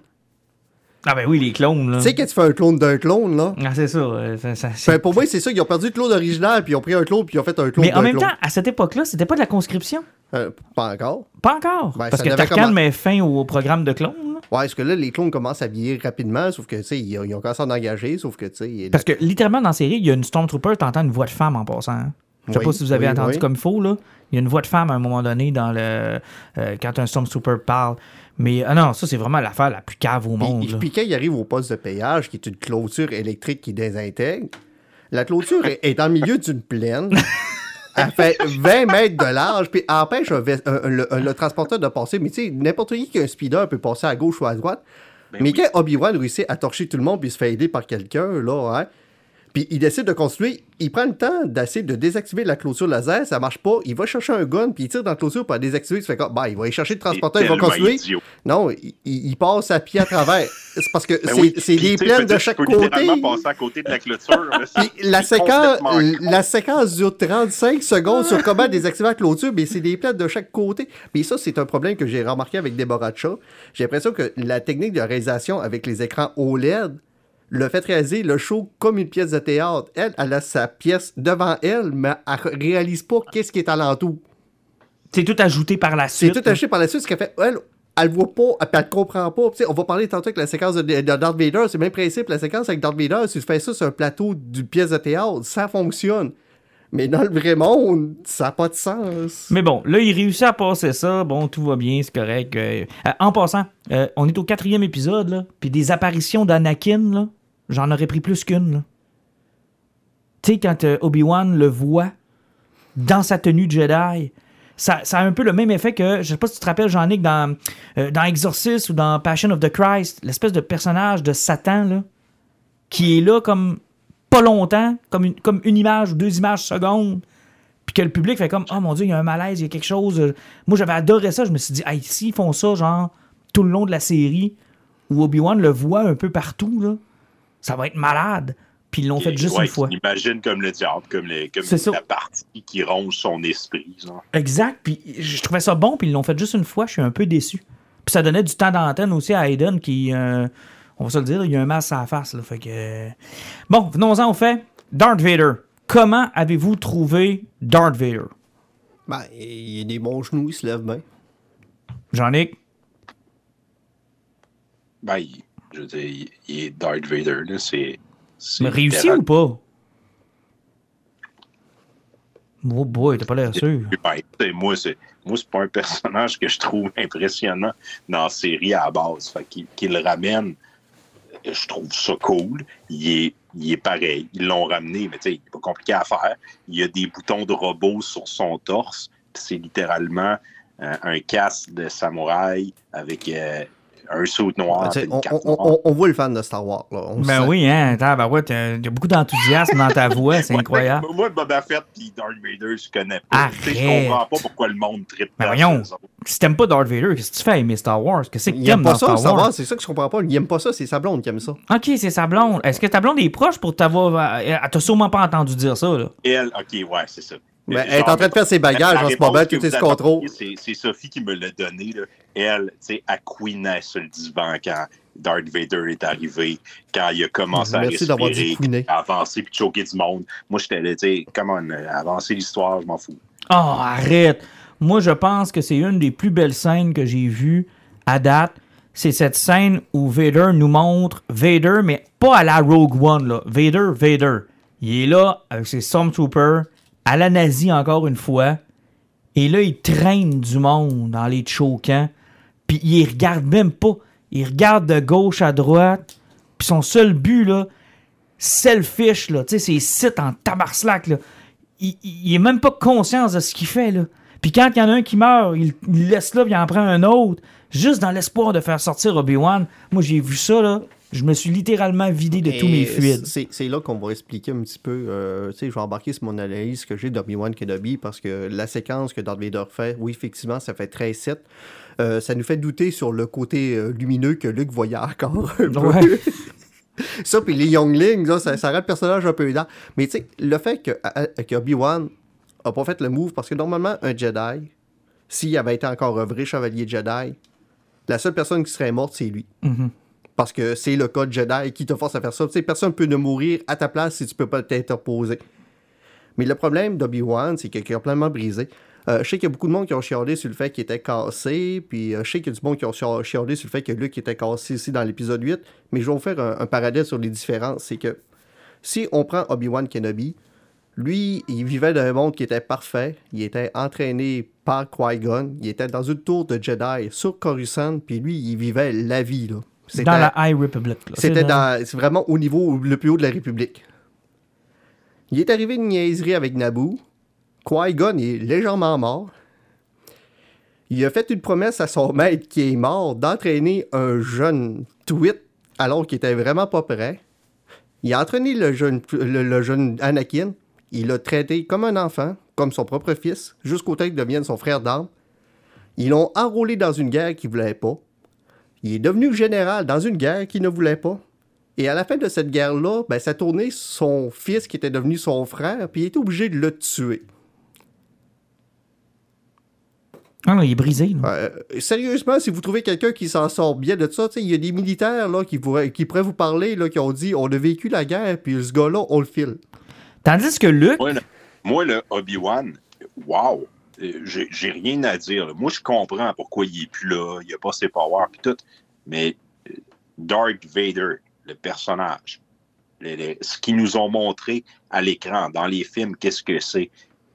Ah, ben oui, les clones, là. Tu sais, quand tu fais un clone d'un clone, là. Ah, c'est ça. euh, ça- ça- c'est- Ben, pour moi, c'est ça. Ils ont perdu le clone original, puis ils ont pris un clone, puis ils ont fait un clone Mais en même clone. temps, à cette époque-là, c'était pas de la conscription? Euh, pas encore. Pas encore? Ben, Parce que Tarkan met fin au programme de clones. là. Ouais, parce que là, les clones commencent à vieillir rapidement, sauf que, tu sais, ils, ont- ils ont commencé à en engager, sauf que, tu sais. Parce que littéralement, dans la série, il y a une Stormtrooper, t'entends une voix de femme en passant. hein. Je sais Oui, pas si vous avez oui, entendu oui. comme il faut, là. Il y a une voix de femme à un moment donné dans le. euh, quand un Stormtrooper parle. Mais ah non, ça, c'est vraiment l'affaire la plus cave au monde. Puis, puis quand il arrive au poste de payage, qui est une clôture électrique qui désintègre, la clôture est, le milieu d'une plaine. Elle fait 20 mètres de large, puis elle empêche un ves- un- un- le, un- le transporteur de passer. Mais tu sais, n'importe qui qui a un speeder peut passer à gauche ou à droite. Ben mais oui. quand Obi-Wan réussit à torcher tout le monde puis se fait aider par quelqu'un, là, hein, puis il décide de construire, il prend le temps d'essayer de désactiver la clôture laser, ça marche pas, il va chercher un gun, puis il tire dans la clôture pour la désactiver, il se fait comme, bah, il va aller chercher le transporteur, il va construire. idiot. Non, il, passe à pied à travers. C'est parce que Ben c'est oui. c'est Puis, des plaines de chaque côté. passer à côté de la clôture. Puis la séquence, con. la séquence dure 35 secondes sur comment désactiver la clôture, mais c'est des plaines de chaque côté. Mais ça, c'est un problème que j'ai remarqué avec Deborah Shaw. J'ai l'impression que la technique de réalisation avec les écrans OLED le fait réaliser le show comme une pièce de théâtre. Elle, elle a sa pièce devant elle, mais elle réalise pas qu'est-ce qui est alentour. C'est tout ajouté par la C'est suite. tout là. acheté par la suite, ce qu'elle fait. Elle, elle voit pas, elle comprend pas. On va parler tantôt avec la séquence de, de Darth Vader, c'est le même principe. La séquence avec Darth Vader, si tu fais ça sur un plateau d'une pièce de théâtre, ça fonctionne. Mais dans le vrai monde, ça n'a pas de sens. Mais bon, là, il réussit à passer ça. Bon, tout va bien, c'est correct. Euh, euh, en passant, euh, on est au quatrième épisode, là. Puis des apparitions d'Anakin, là, j'en aurais pris plus qu'une. Tu sais, quand Obi-Wan le voit dans sa tenue de Jedi, ça, a un peu le même effet que, je sais pas si tu te rappelles, Jean-Nic, dans, dans Exorcist ou dans Passion of the Christ, l'espèce de personnage de Satan, là, qui est là comme pas longtemps, comme une, comme une image ou deux images secondes, puis que le public fait comme, oh mon dieu, il y a un malaise, il y a quelque chose. euh. Moi, j'avais adoré ça. Je me suis dit, hey, s'ils font ça, genre, tout le long de la série, où Obi-Wan le voit un peu partout, là, ça va être malade. Puis ils l'ont fait juste Ouais, une fois. Imagine comme le diable, comme, les, comme C'est ça. la partie qui ronge son esprit. Genre. Exact. Puis je trouvais ça bon, puis ils l'ont fait juste une fois. Je suis un peu déçu. Puis ça donnait du temps d'antenne aussi à Hayden qui, euh, on va se le dire, il y a un masque à la face. Là, fait que... euh, Bon, venons-en au fait. Darth Vader. Comment avez-vous trouvé Darth Vader? Ben, il a des bons genoux, il se lève bien. Jean-Nic? Ben, je veux dire, il, est Darth Vader. Là, c'est, Mais réussi ou pas? Oh boy, t'as pas l'air sûr. Ben, moi, c'est, moi, c'est pas un personnage que je trouve impressionnant dans la série à la base. Fait qu'il, qu'il le ramène, je trouve ça cool. Il est, il est pareil. Ils l'ont ramené, mais tu sais, il est pas compliqué à faire. Il y a des boutons de robot sur son torse. C'est littéralement euh, un casque de samouraï avec euh, un saut noir. Ah, on, on- on- on voit le fan de Star Wars. Là. On Ben sait. oui, hein, tabarouette, euh, il y a beaucoup d'enthousiasme dans ta voix, c'est Ouais, incroyable. Moi, Boba Fett et Darth Vader, je connais pas. Tu sais, Je Arrête. comprends pas pourquoi le monde tripe Ben tant voyons. Si t'aimes pas Darth Vader, qu'est-ce que tu fais à aimer Star Wars? Qu'est-ce que Il t'aimes aime pas dans ça, Star? Wars, c'est ça que je comprends pas. Il aime pas ça, c'est sa blonde qui aime ça. Ok, c'est sa blonde. Est-ce que ta blonde est proche pour t'avoir... euh, Elle t'a sûrement pas entendu dire ça, là? Elle, ok, ouais, c'est ça. Ben, Euh, elle est en train de faire ses bagages en ce moment, que tout est sous contrôle. C'est Sophie qui me l'a donné. Là. Elle, tu sais, elle couinait sur le divan quand Darth Vader est arrivé, quand il a commencé Merci à respirer, à avancer puis choquer du monde. Moi, j'étais là, tu sais, comment avancer l'histoire, je m'en fous. Oh, arrête! Moi, je pense que c'est une des plus belles scènes que j'ai vues à date. c'est cette scène où Vader nous montre Vader, mais pas à la Rogue One, là. Vader, Vader. Il est là avec ses Stormtroopers, à la nazie encore une fois. Et là, il traîne du monde dans les chokants. Puis il regarde même pas. Il regarde de gauche à droite. Puis son seul but, là, selfish, là, tu sais, c'est site en tabarslac, là. Il, il, même pas conscient de ce qu'il fait, là. Puis quand il y en a un qui meurt, il, il laisse là, puis il en prend un autre, juste dans l'espoir de faire sortir Obi-Wan. Moi, j'ai vu ça, là. Je me suis littéralement vidé de tous mes fluides. C'est là qu'on va expliquer un petit peu. Euh, tu sais, je vais embarquer sur mon analyse que j'ai d'Obi-Wan Kenobi parce que la séquence que Darth Vader fait, oui, effectivement, ça fait très 7. Euh, ça nous fait douter sur le côté euh, lumineux que Luke voyait encore un peu. Ouais. ça, puis les Younglings, là, ça, ça rend le personnage un peu aidant. Mais tu sais, le fait que, que Obi-Wan a pas fait le move, parce que normalement, un Jedi, s'il avait été encore un vrai chevalier Jedi, la seule personne qui serait morte, c'est lui. Mhm. Parce que c'est le code Jedi qui te force à faire ça. Tu sais, personne peut ne mourir à ta place si tu peux pas t'interposer. Mais le problème d'Obi-Wan, c'est qu'il est complètement brisé. Euh, je sais qu'il y a beaucoup de monde qui ont chialé sur le fait qu'il était cassé, puis euh, je sais qu'il y a du monde qui ont chia- chialé sur le fait que Luke était cassé ici dans l'épisode 8, mais je vais vous faire un, un parallèle sur les différences. C'est que si on prend Obi-Wan Kenobi, lui, il vivait dans un monde qui était parfait, il était entraîné par Qui-Gon, il était dans une tour de Jedi sur Coruscant, puis lui, il vivait la vie, là. C'était- Dans la High Republic. c'était dans- vraiment au niveau le plus haut de la République. Il est arrivé une niaiserie avec Naboo. Qui-Gon est légèrement mort. Il a fait une promesse à son maître qui est mort d'entraîner un jeune Twit alors qu'il était vraiment pas prêt. Il a entraîné le jeune, le, le jeune Anakin. Il l'a traité comme un enfant, comme son propre fils, jusqu'au temps qu'il devienne son frère d'armes. Ils l'ont enrôlé dans une guerre qu'il voulait pas. Il est devenu général dans une guerre qu'il ne voulait pas. Et à la fin de cette guerre-là, ben, ça tournait son fils qui était devenu son frère, puis il était obligé de le tuer. Ah non, il est brisé. Euh, sérieusement, si vous trouvez quelqu'un qui s'en sort bien de ça, tu sais, il y a des militaires là, qui, pourraient, qui pourraient vous parler, là, qui ont dit on a vécu la guerre, puis ce gars-là, on le file. Tandis que Luke, Moi, le, moi, le Obi-Wan, wow, j'ai j'ai rien à dire. là. Moi, je comprends pourquoi il est plus là, il a pas ses powers puis tout, mais euh, Darth Vader, le personnage, le- le- ce qu'ils nous ont montré à l'écran, dans les films, qu'est-ce que c'est,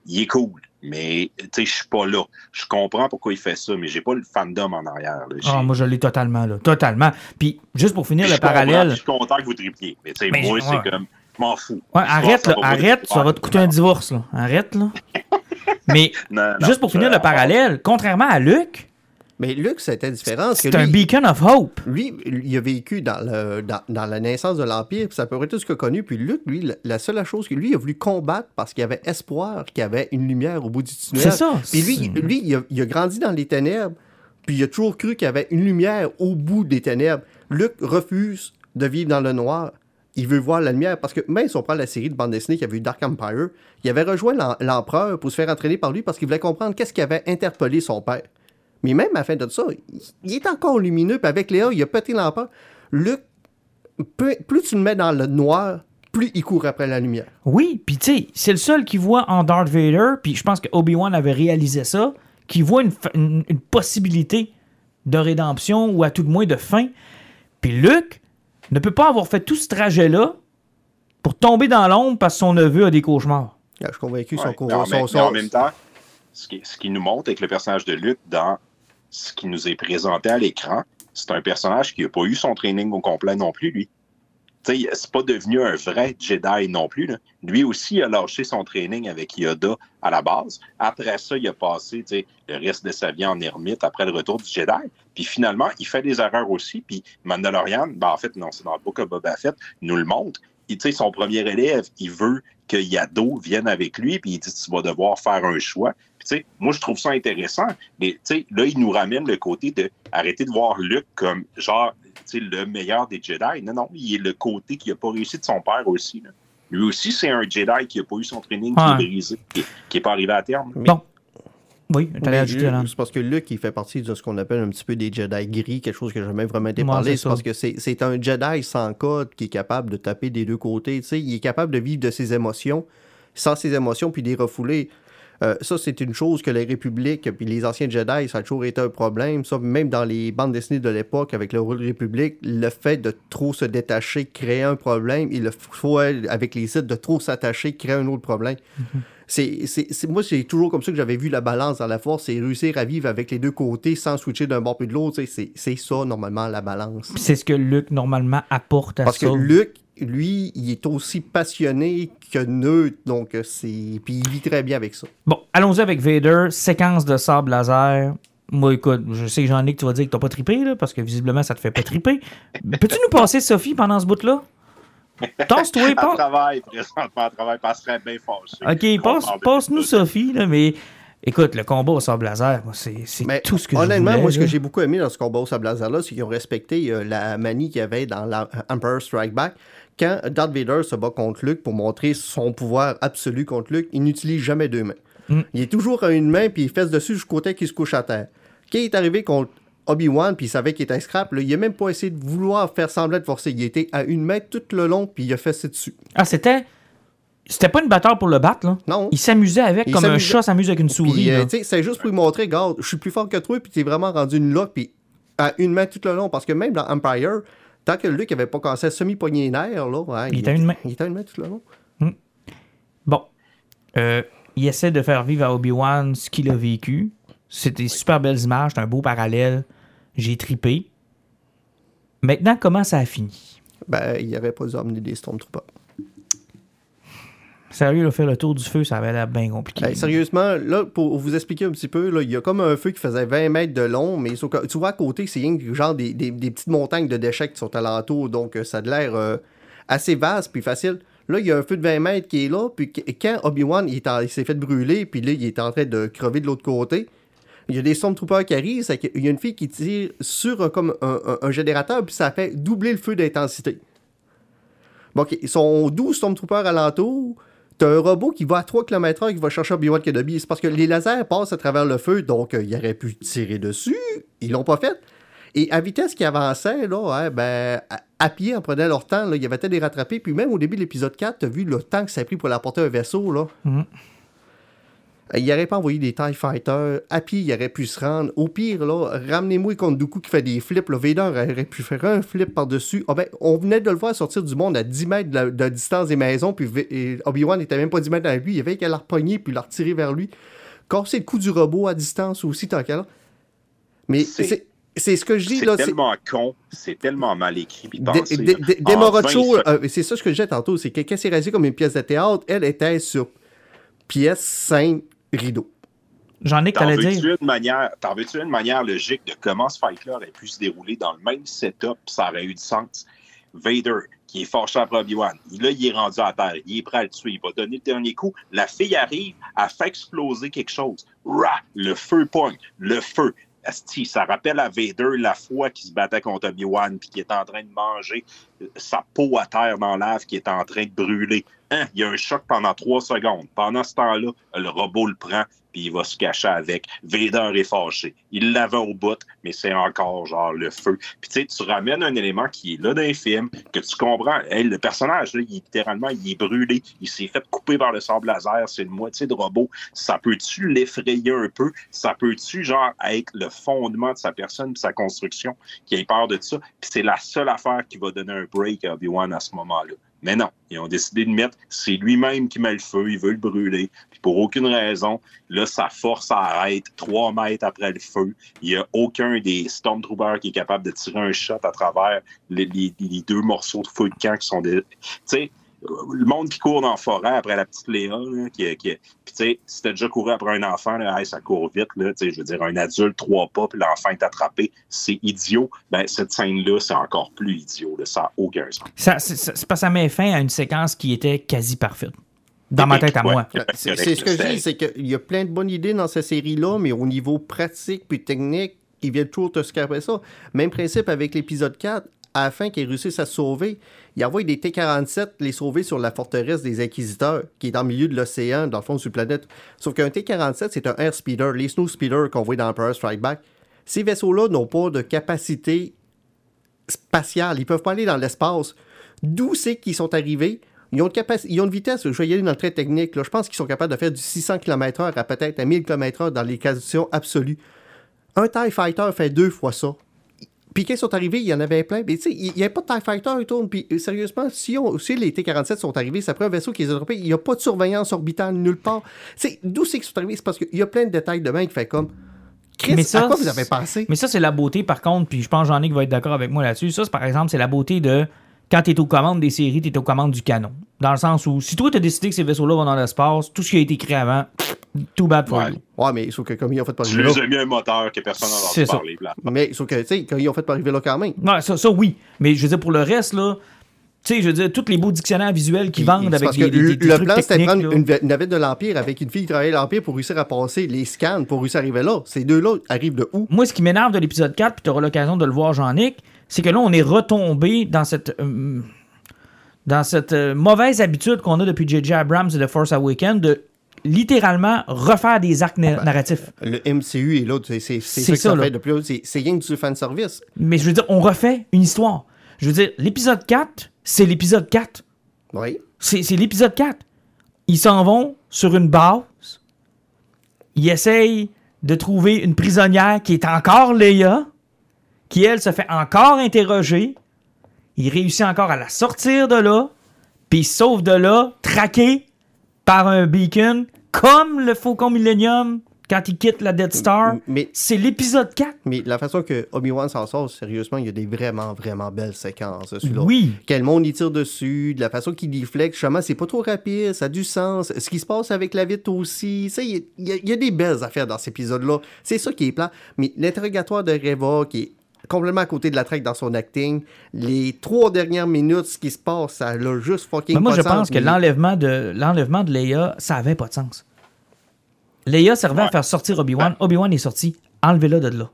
il est cool. Mais, tu sais, je suis pas là. Je comprends pourquoi il fait ça, mais j'ai pas le fandom en arrière. ah, moi je l'ai totalement, là. Totalement. Puis, juste pour finir le parallèle. Je suis content que vous tripliez. Mais, tu sais, Mais moi, c'est comme, je m'en fous. Ouais, L'histoire, arrête, là, arrête, ça va te coûter un divorce, là. Arrête, là. Mais, Non, non, juste pour finir le parallèle, contrairement à Luke, Mais Luke, c'était différent. parce que c'est un beacon of hope. lui, il a vécu dans, le, dans, dans la naissance de l'Empire, puis ça peut être tout ce qu'il a connu. Puis Luke, lui, la, la seule chose que lui, il a voulu combattre parce qu'il avait espoir qu'il y avait une lumière au bout du tunnel. C'est ça. Puis lui, lui il, a, il a grandi dans les ténèbres, puis il a toujours cru qu'il y avait une lumière au bout des ténèbres. Luke refuse de vivre dans le noir. Il veut voir la lumière parce que même si on prend la série de bande dessinée qu'il y avait eu Dark Empire, il avait rejoint l'em- l'empereur pour se faire entraîner par lui parce qu'il voulait comprendre qu'est-ce qui avait interpellé son père. Mais même à la fin de ça, il- est encore lumineux, puis avec Léa, il a pété l'empereur. Peu- plus tu le mets dans le noir, plus il court après la lumière. Oui, puis tu sais, c'est le seul qui voit en Darth Vader, puis je pense que Obi-Wan avait réalisé ça, qui voit une, possibilité de rédemption ou à tout de moins de fin. Puis Luke ne peut pas avoir fait tout ce trajet-là pour tomber dans l'ombre parce que son neveu a des cauchemars. Ah, Je suis convaincu Ouais, son mais en, son- même, son- mais en même temps, ce qui, ce qui nous montre avec le personnage de Luke dans ce qui nous est présenté à l'écran, c'est un personnage qui n'a pas eu son training au complet non plus, lui. Tu sais, c'est pas devenu un vrai Jedi non plus. là. Lui aussi a lâché son training avec Yoda à la base. Après ça, il a passé le reste de sa vie en ermite après le retour du Jedi. Puis finalement, il fait des erreurs aussi. Puis Mandalorian, ben en fait, non, c'est dans le book of Boba Fett, nous le montre. Il, tu sais, son premier élève, il veut que Yado vienne avec lui, puis il dit tu vas devoir faire un choix. Puis, tu sais, moi, je trouve ça intéressant. Mais tu sais, là, il nous ramène le côté de arrêter de voir Luke comme genre tu sais, le meilleur des Jedi. Non, non, il est le côté qui n'a pas réussi de son père aussi. là. Lui aussi, c'est un Jedi qui n'a pas eu son training, qui est brisé, qui n'est pas arrivé à terme. Bon. Oui, Mais ajouter là. C'est parce que Luke, il fait partie de ce qu'on appelle un petit peu des Jedi gris, quelque chose que j'ai jamais vraiment été parlé. c'est parce que c'est un Jedi sans code qui est capable de taper des deux côtés. Tu sais, il est capable de vivre de ses émotions, sans ses émotions, puis de les refouler. Euh, ça, c'est une chose que les républiques puis les anciens Jedi, ça a toujours été un problème. Ça, même dans les bandes dessinées de l'époque avec le rôle République, le fait de trop se détacher crée un problème. Il le faut, avec les sites, de trop s'attacher crée un autre problème. c'est, c'est, moi, c'est toujours comme ça que j'avais vu la balance dans la force, c'est réussir à vivre avec les deux côtés sans switcher d'un bord puis de l'autre. C'est, c'est ça, normalement, la balance. C'est ce que Luc, normalement, apporte à Parce ça. que Luc, lui, il est aussi passionné que neutre, donc euh, c'est. Puis il vit très bien avec ça. Bon, allons-y avec Vader. Séquence de sable laser. Moi, écoute, je sais, Jean-Nic, tu vas dire que t'as pas trippé, là, parce que visiblement, ça te fait pas triper. Peux-tu nous passer Sophie pendant ce bout-là? Tasse-toi, passe. présentement, elle travaille, bien. Ok, passe, passe-nous Sophie, là, mais écoute, le combat au sable laser, moi, c'est tout ce que honnêtement, je voulais. moi, ce que j'ai beaucoup aimé dans ce combat au sable laser-là, c'est qu'ils ont respecté euh, la manie qu'il y avait dans la Emperor Strike Back. Quand Darth Vader se bat contre Luke pour montrer son pouvoir absolu contre Luke, il n'utilise jamais deux mains. Mm. Il est toujours à une main, puis il fesse dessus jusqu'au temps qu'il se couche à terre. Quand il est arrivé contre Obi-Wan, puis il savait qu'il était scrap, là, il a même pas essayé de vouloir faire semblant de forcer. Il était à une main tout le long, puis il a fessé dessus. Ah, c'était. C'était pas une bataille pour le battre, là? Non. Il s'amusait avec Il comme un chat s'amuse avec une souris. Euh, là. tu sais, c'est juste pour lui montrer, regarde, je suis plus fort que toi, puis t'es vraiment rendu une loque, puis à une main tout le long. Parce que même dans Empire, tant que Luke avait pas semi-pogner les nerfs, là, ouais, Il était à une main. Il était à une main tout le long. Bon. Euh, il essaie de faire vivre à Obi-Wan ce qu'il a vécu. C'était super belles images, c'est un beau parallèle. J'ai tripé. Maintenant, comment ça a fini? Ben, il aurait pas dû emmener des Stormtroopers. Sérieux, là, faire le tour du feu, ça avait l'air bien compliqué. Hey, sérieusement, là, pour vous expliquer un petit peu, là, il y a comme un feu qui faisait 20 mètres de long, mais tu vois à côté, c'est genre des, des- des petites montagnes de déchets qui sont alentour, donc euh, ça a l'air euh, assez vaste puis facile. Là, il y a un feu de 20 mètres qui est là, puis qu- quand Obi-Wan il s'est fait brûler, puis là, il est en train de crever de l'autre côté, il y a des Stormtroopers qui arrivent, c'est qu'il y a une fille qui tire sur comme un, générateur, puis ça fait doubler le feu d'intensité. Bon, OK, ils sont 12 Stormtroopers alentour. T'as un robot qui va à 3 km/h qui va chercher Obi-Wan Kenobi. C'est parce que les lasers passent à travers le feu, donc euh, il aurait pu tirer dessus. Ils l'ont pas fait. Et à vitesse qui avançait, là, ben, à, pied, en prenant leur temps, là, il y avait peut-être des rattrapés. Puis même au début de l'épisode 4, t'as vu le temps que ça a pris pour apporter un vaisseau, là. Euh, Il n'aurait pas envoyé des TIE Fighters. À pied, il aurait pu se rendre. Au pire, là, ramenez-moi contre Dooku qui fait des flips. Le Vader aurait pu faire un flip par-dessus. Ah ben, on venait de le voir sortir du monde à 10 mètres de, la- de distance des maisons. Puis Obi-Wan n'était même pas 10 mètres avec lui. Il avait qu'à la repogner puis la retirer vers lui. Casser le coup du robot à distance aussi, tant qu'à là. Mais C'est- c'est ce que je dis, C'est là. c'est- tellement con, c'est tellement mal écrit. Puis Dé- pensé, Dé- là. Dé- En Démora 20 Cho, secondes, euh, c'est ça ce que je disais tantôt, c'est que quand c'est réalisé comme une pièce de théâtre, elle était sur pièce, scène, rideau. J'en ai que t'allais dire. veux-tu une manière, t'en veux-tu une manière logique de comment ce fight-là aurait pu se dérouler dans le même setup, ça aurait eu du sens? Vader, qui est fâché après Obi-Wan, là, il est rendu à terre, il est prêt à le tuer, il va donner le dernier coup. La fille arrive, elle fait exploser quelque chose. Rah! Le feu pogne, le feu. Asti, ça rappelle à Vader la fois qu'il se battait contre Obi-Wan puis qui est en train de manger euh, sa peau à terre dans l'ave qui est en train de brûler. Hein? Il y a un choc pendant trois secondes. Pendant ce temps-là, le robot le prend puis il va se cacher avec. Vader est fâché. Il l'avait au bout, mais c'est encore genre le feu. Puis tu sais, tu ramènes un élément qui est là dans les films, que tu comprends. Hey, le personnage, là, il littéralement, il est brûlé. Il s'est fait couper par le sable laser. C'est une moitié de robot. Ça peut-tu l'effrayer un peu? Ça peut-tu, genre, être le fondement de sa personne, de sa construction, qui ait peur de ça? Puis c'est la seule affaire qui va donner un break à Obi-Wan à ce moment-là. Mais non, ils ont décidé de mettre, c'est lui-même qui met le feu, il veut le brûler. Puis pour aucune raison, là, sa force arrête trois mètres après le feu. Il n'y a aucun des Stormtroopers qui est capable de tirer un shot à travers les, les- les deux morceaux de feu de camp qui sont des. Tu sais, le monde qui court dans la forêt après la petite Léa, là, qui, qui, puis tu sais, si t'as déjà couru après un enfant, là, hey, ça court vite, là, tu sais, je veux dire, un adulte, trois pas, puis l'enfant est attrapé, c'est idiot. Ben, cette scène-là, c'est encore plus idiot, là, ça n'a aucun sens. Ça, c'est c'est parce que ça met fin à une séquence qui était quasi parfaite. Dans ma tête à Ouais. moi. C'est c'est ce que je dis, c'est qu'il y a plein de bonnes idées dans cette série-là, mais au niveau pratique puis technique, ils viennent toujours te scraper ça. Même principe avec l'épisode 4, afin qu'ils réussissent à se sauver, ils envoient des T-47 les sauver sur la forteresse des Inquisiteurs, qui est dans le milieu de l'océan, dans le fond sur la planète. Sauf qu'un T-47, c'est un air speeder, les snow speeders qu'on voit dans Empire Strike Back. Ces vaisseaux-là n'ont pas de capacité spatiale, ils peuvent pas aller dans l'espace. D'où c'est qu'ils sont arrivés? Ils ont, une ils ont une vitesse, je vais y aller dans le trait technique, je pense qu'ils sont capables de faire du 600 km/h à peut-être à 1000 km/h dans les conditions absolues. Un TIE Fighter fait deux fois ça. Puis quand ils sont arrivés, il y en avait plein. Mais tu sais, il n'y avait pas de TIE Fighter et tout. Puis euh, sérieusement, si, on, si les T-47 sont arrivés, c'est après un vaisseau qui les a droppés, il n'y a pas de surveillance orbitale nulle part. Tu sais, d'où c'est qu'ils sont arrivés? C'est parce qu'il y a plein de détails de main qui fait comme. Chris, Mais ça, à quoi vous avez pensé? Mais ça, c'est la beauté, par contre, puis je pense que Jean-Nic va être d'accord avec moi là-dessus. Ça, par exemple, c'est la beauté de quand tu es aux commandes des séries, tu es aux commandes du canon. Dans le sens où, si toi, tu as décidé que ces vaisseaux-là vont dans l'espace, tout ce qui a été créé avant, too bad for Ouais. you. Ouais, mais sauf que comme ils ont fait par Tu arriver là. les as mis un moteur que personne n'a C'est entendu ça. parler. là. Mais sauf que, tu sais, quand ils ont fait par arriver là quand même. Ouais, ça, ça, oui. Mais je veux dire, pour le reste, là, tu sais, je veux dire, tous les beaux dictionnaires visuels qui vendent avec parce des, que des- le, des le trucs plan, c'était prendre une, une navette de l'Empire avec une fille qui travaillait à l'Empire pour réussir à passer les scans, pour réussir à arriver là. Ces deux-là arrivent de où? Moi, ce qui m'énerve de l'épisode 4, puis tu auras l'occasion de le voir, Jean-Nic, c'est que là, on est retombé dans cette. euh, dans cette euh, mauvaise habitude qu'on a depuis J.J. Abrams et The Force Awakens de littéralement refaire des arcs na- narratifs. Le MCU et l'autre, c'est ça ça ça, fait depuis. C'est rien que du fanservice. Mais je veux dire, on refait une histoire. Je veux dire, l'épisode 4, c'est l'épisode 4. Oui. C'est l'épisode 4. Ils s'en vont sur une base. Ils essayent de trouver une prisonnière qui est encore Leia, qui, elle, se fait encore interroger. Il réussit encore à la sortir de là, puis sauve de là, traqué par un beacon, comme le Faucon Millennium quand il quitte la Dead Star. Mais, C'est l'épisode 4. mais la façon que Obi-Wan s'en sort, sérieusement, il y a des vraiment, vraiment belles séquences. Celui-là. Oui. Quel monde il tire dessus, de la façon qu'il déflecte, justement, c'est pas trop rapide, ça a du sens. Ce qui se passe avec la vitre aussi, sais, il y, y y a des belles affaires dans cet épisode-là. C'est ça qui est plat. Mais l'interrogatoire de Reva, qui est complètement à côté de la traque dans son acting, les trois dernières minutes, ce qui se passe, ça a juste fucking Mais moi, pas je sens, pense que l'enlèvement de, l'enlèvement de Leia, ça avait pas de sens. Leia servait à faire sortir Obi-Wan. Obi-Wan est sorti. Enlevez-la de là.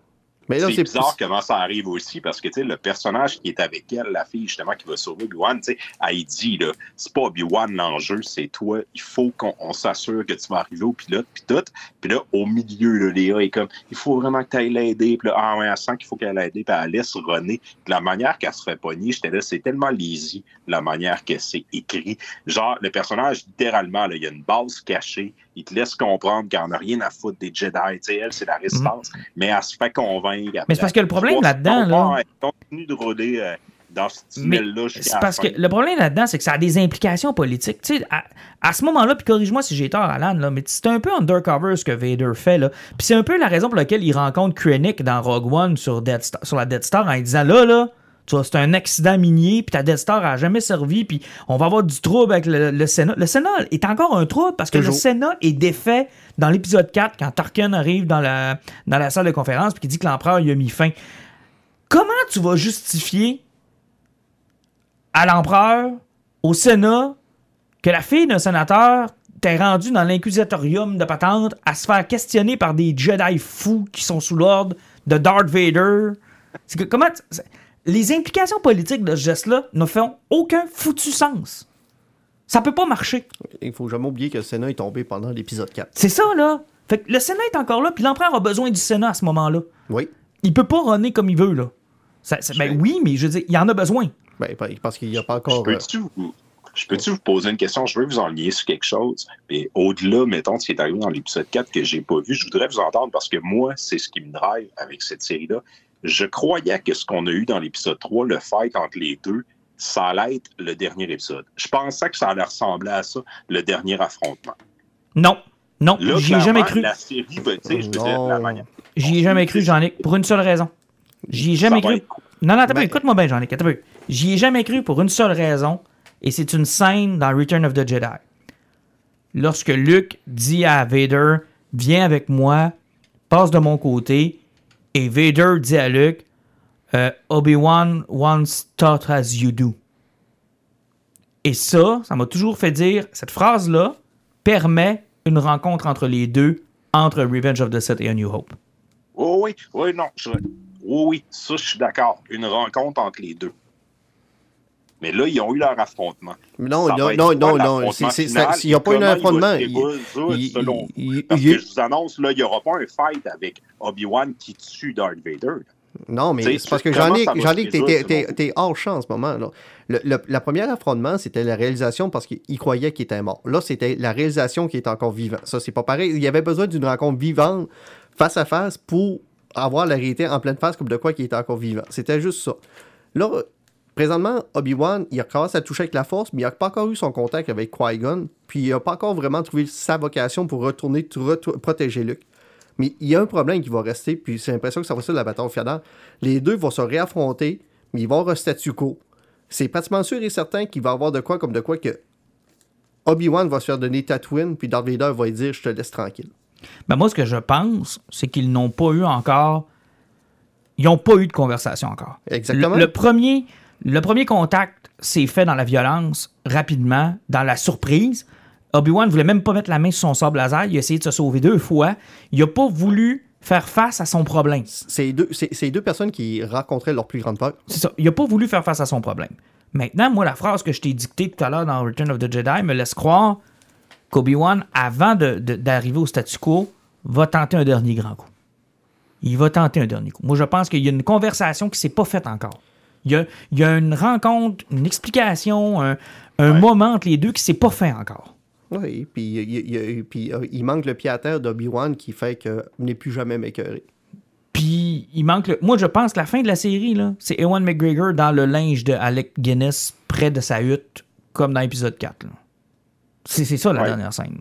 Mais là, C'est bizarre comment ça arrive aussi parce que tu sais, le personnage qui est avec elle, la fille justement qui va sauver Obi-Wan, tu sais, elle dit là, c'est pas Obi-Wan l'enjeu, c'est toi. Il faut qu'on on s'assure que tu vas arriver au pilote, puis tout. Puis là, au milieu, là, Léa est comme, il faut vraiment que tu ailles l'aider. Puis là, ah ouais, elle sent qu'il faut qu'elle l'aide, puis elle laisse René. Puis la manière qu'elle se fait pogner, j'étais là, c'est tellement lazy la manière que c'est écrit. Genre, le personnage, littéralement, là, il y a une base cachée. Il te laisse comprendre qu'elle n'a rien à foutre des Jedi. Tu sais, elle, c'est la résistance. Mais elle se fait convaincre. Mais c'est parce que le problème là-dedans, là- Elle continue de rôder euh, dans ce tunnel-là c'est parce que le problème là-dedans, c'est que ça a des implications politiques. Tu sais, à, à ce moment-là, puis corrige-moi si j'ai tort, Alan, là, mais c'est un peu undercover ce que Vader fait. Là. Puis c'est un peu la raison pour laquelle il rencontre Krennic dans Rogue One sur, Death Star- sur la Death Star en disant là, là, tu vois, c'est un accident minier, puis ta Death Star a jamais servi, puis on va avoir du trouble avec le, le Sénat. Le Sénat est encore un trouble parce que Toujours. le Sénat est défait dans l'épisode 4 quand Tarkin arrive dans la, dans la salle de conférence puis qu'il dit que l'empereur il a mis fin. Comment tu vas justifier à l'empereur, au Sénat, que la fille d'un sénateur t'est rendue dans l'inquisitorium de patente à se faire questionner par des Jedi fous qui sont sous l'ordre de Darth Vader? C'est que comment les implications politiques de ce geste-là ne font aucun foutu sens. Ça peut pas marcher. Il faut jamais oublier que le Sénat est tombé pendant l'épisode 4. C'est ça, là. Fait que le Sénat est encore là, puis l'empereur a besoin du Sénat à ce moment-là. Oui. Il peut pas runner comme il veut, là. Ça- ça- ben oui, mais je veux dire, il en a besoin. Ben, parce qu'il n'y a pas Je encore. euh, peux-tu vous, je peux-tu vous poser une question? Je veux vous enligner sur quelque chose. Et au-delà, mettons, de ce qui est arrivé dans l'épisode 4 que j'ai pas vu, je voudrais vous entendre parce que moi, c'est ce qui me drive avec cette série-là. Je croyais que ce qu'on a eu dans l'épisode 3, le fight entre les deux, ça allait être le dernier épisode. Je pensais que ça allait ressembler à ça, le dernier affrontement. Non. Non, j'y ai jamais cru. La série, je veux dire, Non. la manière. J'y ai jamais cru, Jean-Nic, pour une seule raison. J'y ai jamais Ça cru. Non, non, Ben- écoute-moi bien, peu. J'y ai jamais cru pour une seule raison, et c'est une scène dans Return of the Jedi. Lorsque Luke dit à Vader, viens avec moi, passe de mon côté, et Vader dit à Luke, euh, Obi-Wan once taught as you do. Et ça, ça m'a toujours fait dire, cette phrase-là permet une rencontre entre les deux, entre Revenge of the Sith et A New Hope. Oh oui, oui, non. je- Oui, oui, ça, je suis d'accord. Une rencontre entre les deux. Mais là, ils ont eu leur affrontement. Non, non, non, non, non. S'il n'y a pas eu il affrontement, il- il- selon il- Parce il- que je vous annonce, là, il n'y aura pas un fight avec Obi-Wan qui tue Darth Vader. Non, mais c'est parce que j'en ai, j'en ai que t'es- hors champ en ce moment. Là. Le, le- la première affrontement, c'était la réalisation parce qu'il croyait qu'il était mort. Là, c'était la réalisation qui est encore vivant. Ça, c'est pas pareil. Il y avait besoin d'une rencontre vivante, face à face, pour avoir la réalité en pleine face, comme de quoi qu'il était encore vivant. C'était juste ça. Là, présentement, Obi-Wan, il a commencé à toucher avec la force, mais il n'a pas encore eu son contact avec Qui-Gon, puis il n'a pas encore vraiment trouvé sa vocation pour retourner protéger Luke. Mais il y a un problème qui va rester, puis c'est l'impression que ça va être ça la bataille finale. Les deux vont se réaffronter, mais ils vont avoir un statu quo. C'est pratiquement sûr et certain qu'il va y avoir de quoi comme de quoi que Obi-Wan va se faire donner Tatooine, puis Darth Vader va lui dire « Je te laisse tranquille Ben moi, ce que je pense, c'est qu'ils n'ont pas eu encore. Ils n'ont pas eu de conversation encore. ». Exactement. Le, le premier, le premier contact s'est fait dans la violence, rapidement, dans la surprise. Obi-Wan ne voulait même pas mettre la main sur son sable laser. Il a essayé de se sauver deux fois. Il n'a pas voulu faire face à son problème. C'est deux, c'est- deux personnes qui rencontraient leur plus grande peur. C'est ça. Il n'a pas voulu faire face à son problème. Maintenant, moi, la phrase que je t'ai dictée tout à l'heure dans Return of the Jedi me laisse croire qu'Obi-Wan, avant d'arriver au statu quo, va tenter un dernier grand coup. Il va tenter un dernier coup. Moi, je pense qu'il y a une conversation qui ne s'est pas faite encore. Il y a, il y a une rencontre, une explication, un, un Ouais. moment entre les deux qui ne s'est pas fait encore. Oui, puis il, il- il- puis, euh, il manque le pied à terre d'Obi-Wan qui fait que n'est plus jamais m'écœurer. Puis, il manque le... Moi, je pense que la fin de la série, là, c'est Ewan McGregor dans le linge de Alec Guinness près de sa hutte, comme dans l'épisode 4. là. C'est c'est ça, la Ouais. dernière scène.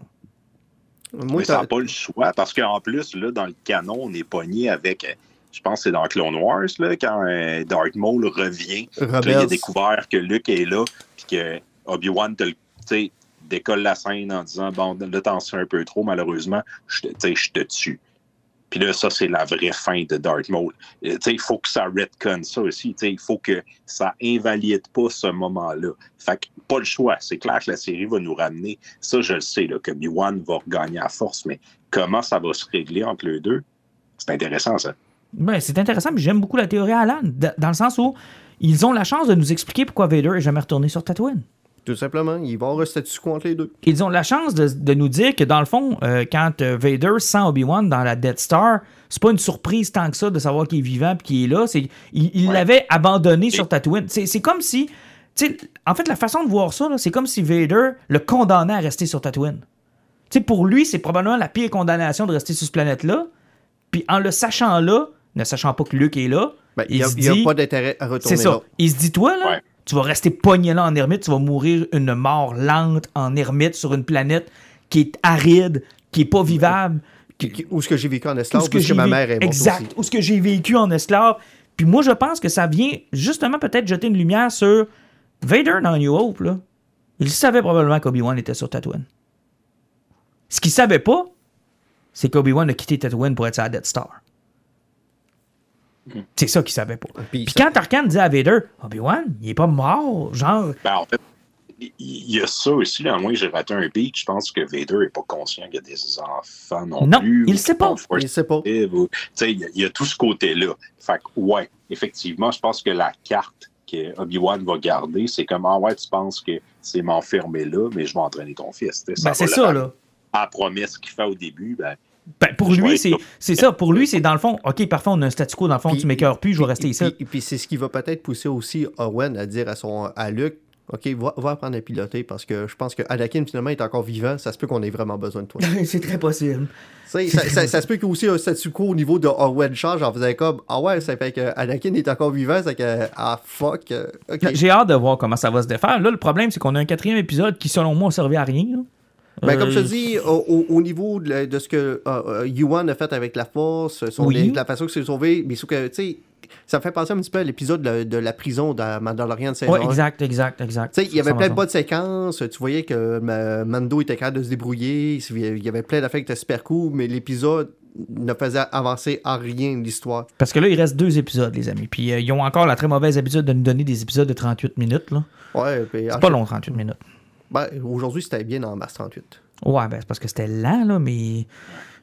Moi, Mais ça n'a pas le choix parce qu'en plus, là, dans le canon, on est pogné avec. Je pense que c'est dans Clone Wars, là, quand euh, Darth Maul revient. Là, il a découvert que Luke est là, puis que Obi-Wan décolle la scène en disant Bon, là, t'en sais un peu trop, malheureusement, je te, tue. Puis là, ça, c'est la vraie fin de Darth Maul. Euh, Il faut que ça retconne ça aussi. Il faut que ça invalide pas ce moment-là. Fait que pas le choix. C'est clair que la série va nous ramener. Ça, je le sais, là, que Obi-Wan va regagner à force, mais comment ça va se régler entre les deux? C'est intéressant, ça. Ben, c'est intéressant, mais j'aime beaucoup la théorie à Alan, dans le sens où ils ont la chance de nous expliquer pourquoi Vader est jamais retourné sur Tatooine. Tout simplement, il va avoir un statu quo entre les deux. Ils ont la chance de, de nous dire que, dans le fond, euh, quand euh, Vader sent Obi-Wan dans la Death Star, c'est pas une surprise tant que ça de savoir qu'il est vivant et qu'il est là. C'est, il Ouais. l'avait abandonné sur Tatooine. C'est, comme si... En fait, la façon de voir ça, c'est comme si Vader le condamnait à rester sur Tatooine. Tu sais, pour lui, c'est probablement la pire condamnation de rester sur cette planète-là. Puis en le sachant là, ne sachant pas que Luke est là, Ben, il n'y a, pas d'intérêt à c'est retourner ça. là. Il se dit, toi, là, Ouais. tu vas rester pogné là en ermite, tu vas mourir une mort lente en ermite sur une planète qui est aride, qui est pas vivable. Qui- qui- Où est-ce que j'ai vécu en Où esclave, ce où que est-ce que ma mère est morte Exact. aussi. Où ce que j'ai vécu en esclave. Puis moi, je pense que ça vient justement peut-être jeter une lumière sur Vader dans New Hope. Là. Il savait probablement qu'Obi-Wan était sur Tatooine. Ce qu'il savait pas, c'est qu'Obi-Wan a quitté Tatooine pour être sur la Death Star. C'est ça qu'il savait pas. Puis quand Tarkan dit à Vader, Obi-Wan, il est pas mort, genre, Ben, en fait, il y a ça aussi, là, à moins que j'ai raté un beat, je pense que Vader n'est pas conscient qu'il y a des enfants non, Non, plus. il ou sait qu'ils pas. Il sait pas. ou- Il y, a- il y a tout ce côté-là. Fait que, ouais, effectivement, je pense que la carte que Obi-Wan va garder, c'est comme, ah ouais, tu penses que c'est m'enfermer là, mais je vais entraîner ton fils. tu sais, ben, c'est ça, là. À la promesse qu'il fait au début, ben, Ben, pour lui, c'est ça. Pour lui, c'est dans le fond, OK, parfois, on a un statu quo, dans le fond, Puis- tu m'écœures plus, je vais rester Puis- ici. Puis, puis c'est ce qui va peut-être pousser aussi Owen à dire à, son, à Luke OK, va, va apprendre à piloter parce que je pense que Anakin finalement est encore vivant. Ça se peut qu'on ait vraiment besoin de toi. c'est très possible. Ça, ça- ça se peut qu'il y ait aussi un statu quo au niveau de Owen change en faisant comme Ah ouais, ça fait que Anakin est encore vivant, c'est que Ah fuck. euh. J'ai hâte de voir comment ça va se défaire. Là, le problème, c'est qu'on a un quatrième épisode qui, selon moi, a servi à rien. là. Ben, comme je Euh, te dis, au, au- au niveau de, ce que euh, euh, Yuan a fait avec la force, son, Oui. la façon que c'est sauvé, mais sauf que, tu sais, ça me fait penser un petit peu à l'épisode de, la- de la prison de Mandalorian de saison Ouais, 1. exact, exact, exact. Tu sais, il y avait plein de bonnes séquences. Tu voyais que euh, Mando était capable de se débrouiller. Il y avait plein d'affaires qui étaient super cool, mais l'épisode ne faisait avancer en rien l'histoire. Parce que là, il reste deux épisodes, les amis. Puis euh, ils ont encore la très mauvaise habitude de nous donner des épisodes de 38 minutes. là. Ouais, C'est pas long, 38 minutes. Ben, Aujourd'hui, c'était bien en mars 38. Ouais, ben c'est parce que c'était lent, là, mais.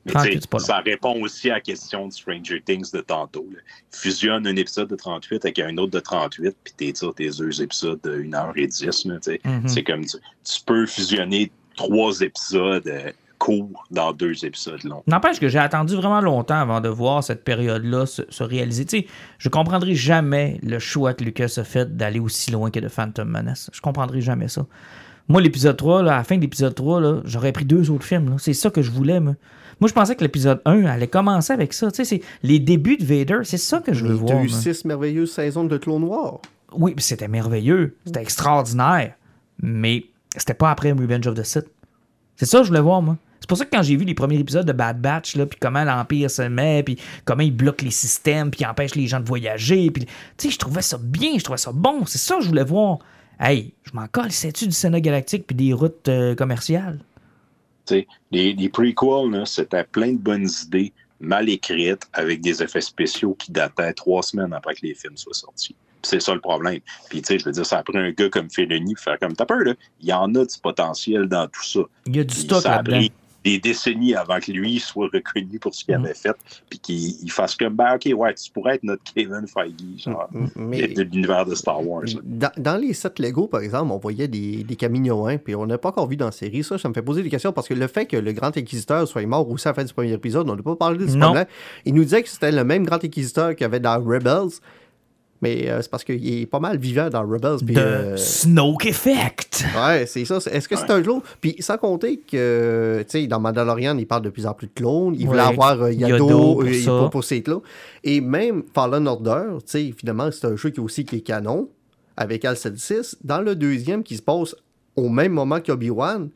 Mais 38, tu sais, c'est pas long. ça répond aussi à la question de Stranger Things de tantôt. là. Fusionne un épisode de 38 avec un autre de 38, puis t'étires tes deux épisodes de 1h10. là, tu sais. Mhm. C'est comme tu, tu peux fusionner trois épisodes euh, court dans deux épisodes longs. N'empêche que j'ai attendu vraiment longtemps avant de voir cette période-là se, se réaliser. Tu sais, je comprendrai jamais le choix que Lucas a fait d'aller aussi loin que de Phantom Menace. Je comprendrai jamais ça. Moi, l'épisode 3, là, à la fin de l'épisode 3, là, j'aurais pris deux autres films. là. C'est ça que je voulais. Moi, Moi, je pensais que l'épisode 1 allait commencer avec ça. Tu sais, c'est les débuts de Vader. C'est ça que je veux Il y voir. a eu six merveilleuses saisons de Clone Noir. Oui, c'était merveilleux. C'était extraordinaire. Mais c'était pas après Revenge of the Sith. C'est ça que je voulais voir, moi. C'est pour ça que quand j'ai vu les premiers épisodes de Bad Batch, là, puis comment l'Empire se met, puis comment il bloque les systèmes, puis il empêche les gens de voyager, puis tu sais, je trouvais ça bien, je trouvais ça bon. C'est ça que je voulais voir. Hey, je m'en colle, c'est-tu du Sénat galactique puis des routes euh, commerciales? Tu sais, les, les prequels, c'était plein de bonnes idées, mal écrites, avec des effets spéciaux qui dataient trois semaines après que les films soient sortis. C'est ça le problème. Puis, tu sais, je veux dire, ça a pris un gars comme Fellini pour faire comme t'as peur, là. Il y en a du potentiel dans tout ça. Il y a du Puis stock là-dedans. Des décennies avant que lui soit reconnu pour ce qu'il Mm. avait fait, puis qu'il il fasse comme, ben, OK, ouais, tu pourrais être notre Kevin Feige, genre, Mais de l'univers de Star Wars. dans, dans les sets Lego, par exemple, on voyait des, des Camino 1, puis on n'a pas encore vu dans la série. Ça, ça me fait poser des questions parce que le fait que le Grand Inquisiteur soit mort aussi à la fin du premier épisode, on n'a pas parlé de ce problème. Il nous disait que c'était le même Grand Inquisiteur qu'il y avait dans Rebels. Mais euh, c'est parce qu'il est pas mal vivant dans Rebels. puis, De euh, Snoke Effect. Ouais, c'est ça. Est-ce que c'est un jour? Puis sans compter que, tu sais, dans Mandalorian, il parle de plus en plus de clones. Il voulait avoir euh, Yado, Yado pour euh, ça. pour, ses clones. Et même Fallen Order, tu sais, finalement, c'est un jeu qui aussi qui est canon, avec Alcid 6. Dans le deuxième, qui se passe au même moment qu'Obi-Wan,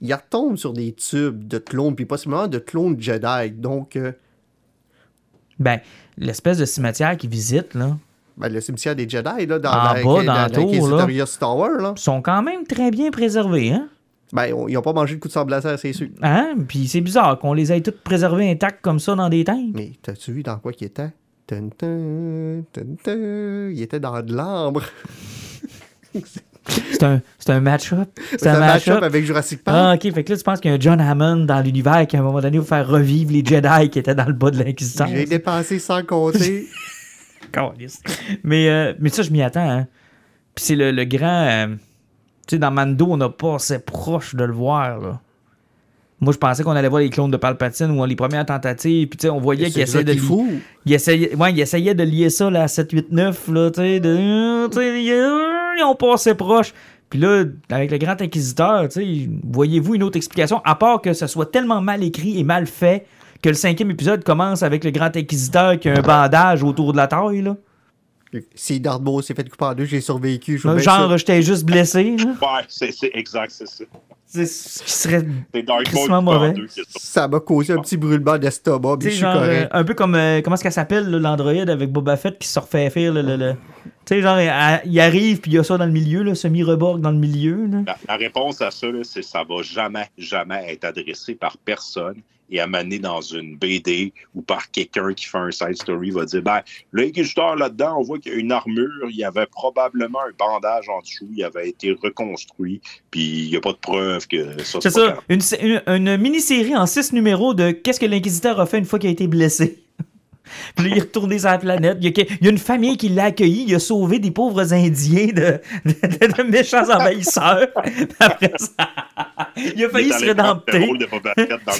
il retombe sur des tubes de clones, puis possiblement de clones Jedi. Donc, euh, Ben, l'espèce de cimetière qu'ils visitent, là, ben, le cimetière des Jedi, là, dans En la, bas, dans la tour, l'Inquisitorius Tower, là, sont quand même très bien préservés, hein? ben, on- ils n'ont pas mangé le coup de sable laser, c'est sûr. Hein? Puis c'est bizarre qu'on les ait toutes préservées intactes comme ça dans des tanks. Mais t'as-tu vu dans quoi qu'il était? Tun, tun, tun, tun. Il était dans de l'ambre. C'est un, c'est un match-up. C'est un match-up avec Jurassic Ah, Park. ok. Fait que là, tu penses qu'il y a un John Hammond dans l'univers qui, à un moment donné, va faire revivre les Jedi qui étaient dans le bas de l'Inquisition. J'ai dépensé sans compter. Mais, euh, mais ça, je m'y attends. Hein. Puis c'est le, le grand. euh, tu sais, dans Mando, on n'a pas assez proche de le voir. Là. Moi, je pensais qu'on allait voir les clones de Palpatine ou les premières tentatives. Puis, tu sais, on voyait qu'il essayait de. qui li- fou. Il essayait, ouais, il essayait de lier ça là, à 7, 8, 9, là, tu sais, ils ont passé proche. Puis là, avec le Grand Inquisiteur, tu sais, voyez-vous une autre explication, à part que ce soit tellement mal écrit et mal fait que le cinquième épisode commence avec le Grand Inquisiteur qui a un bandage autour de la taille, là. Si Darth Maul s'est fait couper en deux, j'ai survécu. je Genre, j'étais juste blessé, là. Ouais, c'est c'est exact, c'est ça. C'est ce qui serait, C'est Maul mauvais. deux, c'est ça. Ça m'a causé un petit brûlement d'estomac, je suis genre, euh, correct. un peu comme, euh, comment est-ce qu'elle s'appelle, l'androïde avec Boba Fett qui se refait faire, le, le, le- Tu sais, genre, il arrive, puis il y a ça dans le milieu, là, semi-reborg dans le milieu, là. La, la réponse à ça, là, c'est ça va jamais, jamais être adressé par personne et amené dans une BD ou par quelqu'un qui fait un side story va dire ben l'inquisiteur là-dedans, on voit qu'il y a une armure, il y avait probablement un bandage en dessous, il avait été reconstruit, puis il n'y a pas de preuve que ça C'est ça, une, une, une mini-série en six numéros de qu'est-ce que l'Inquisiteur a fait une fois qu'il a été blessé. Puis là, il est retourné sur la planète. Il y a, que- il y a une famille qui l'a accueilli. Il a sauvé des pauvres Indiens de, de- de méchants envahisseurs. Après ça, il a failli Il se rédempter.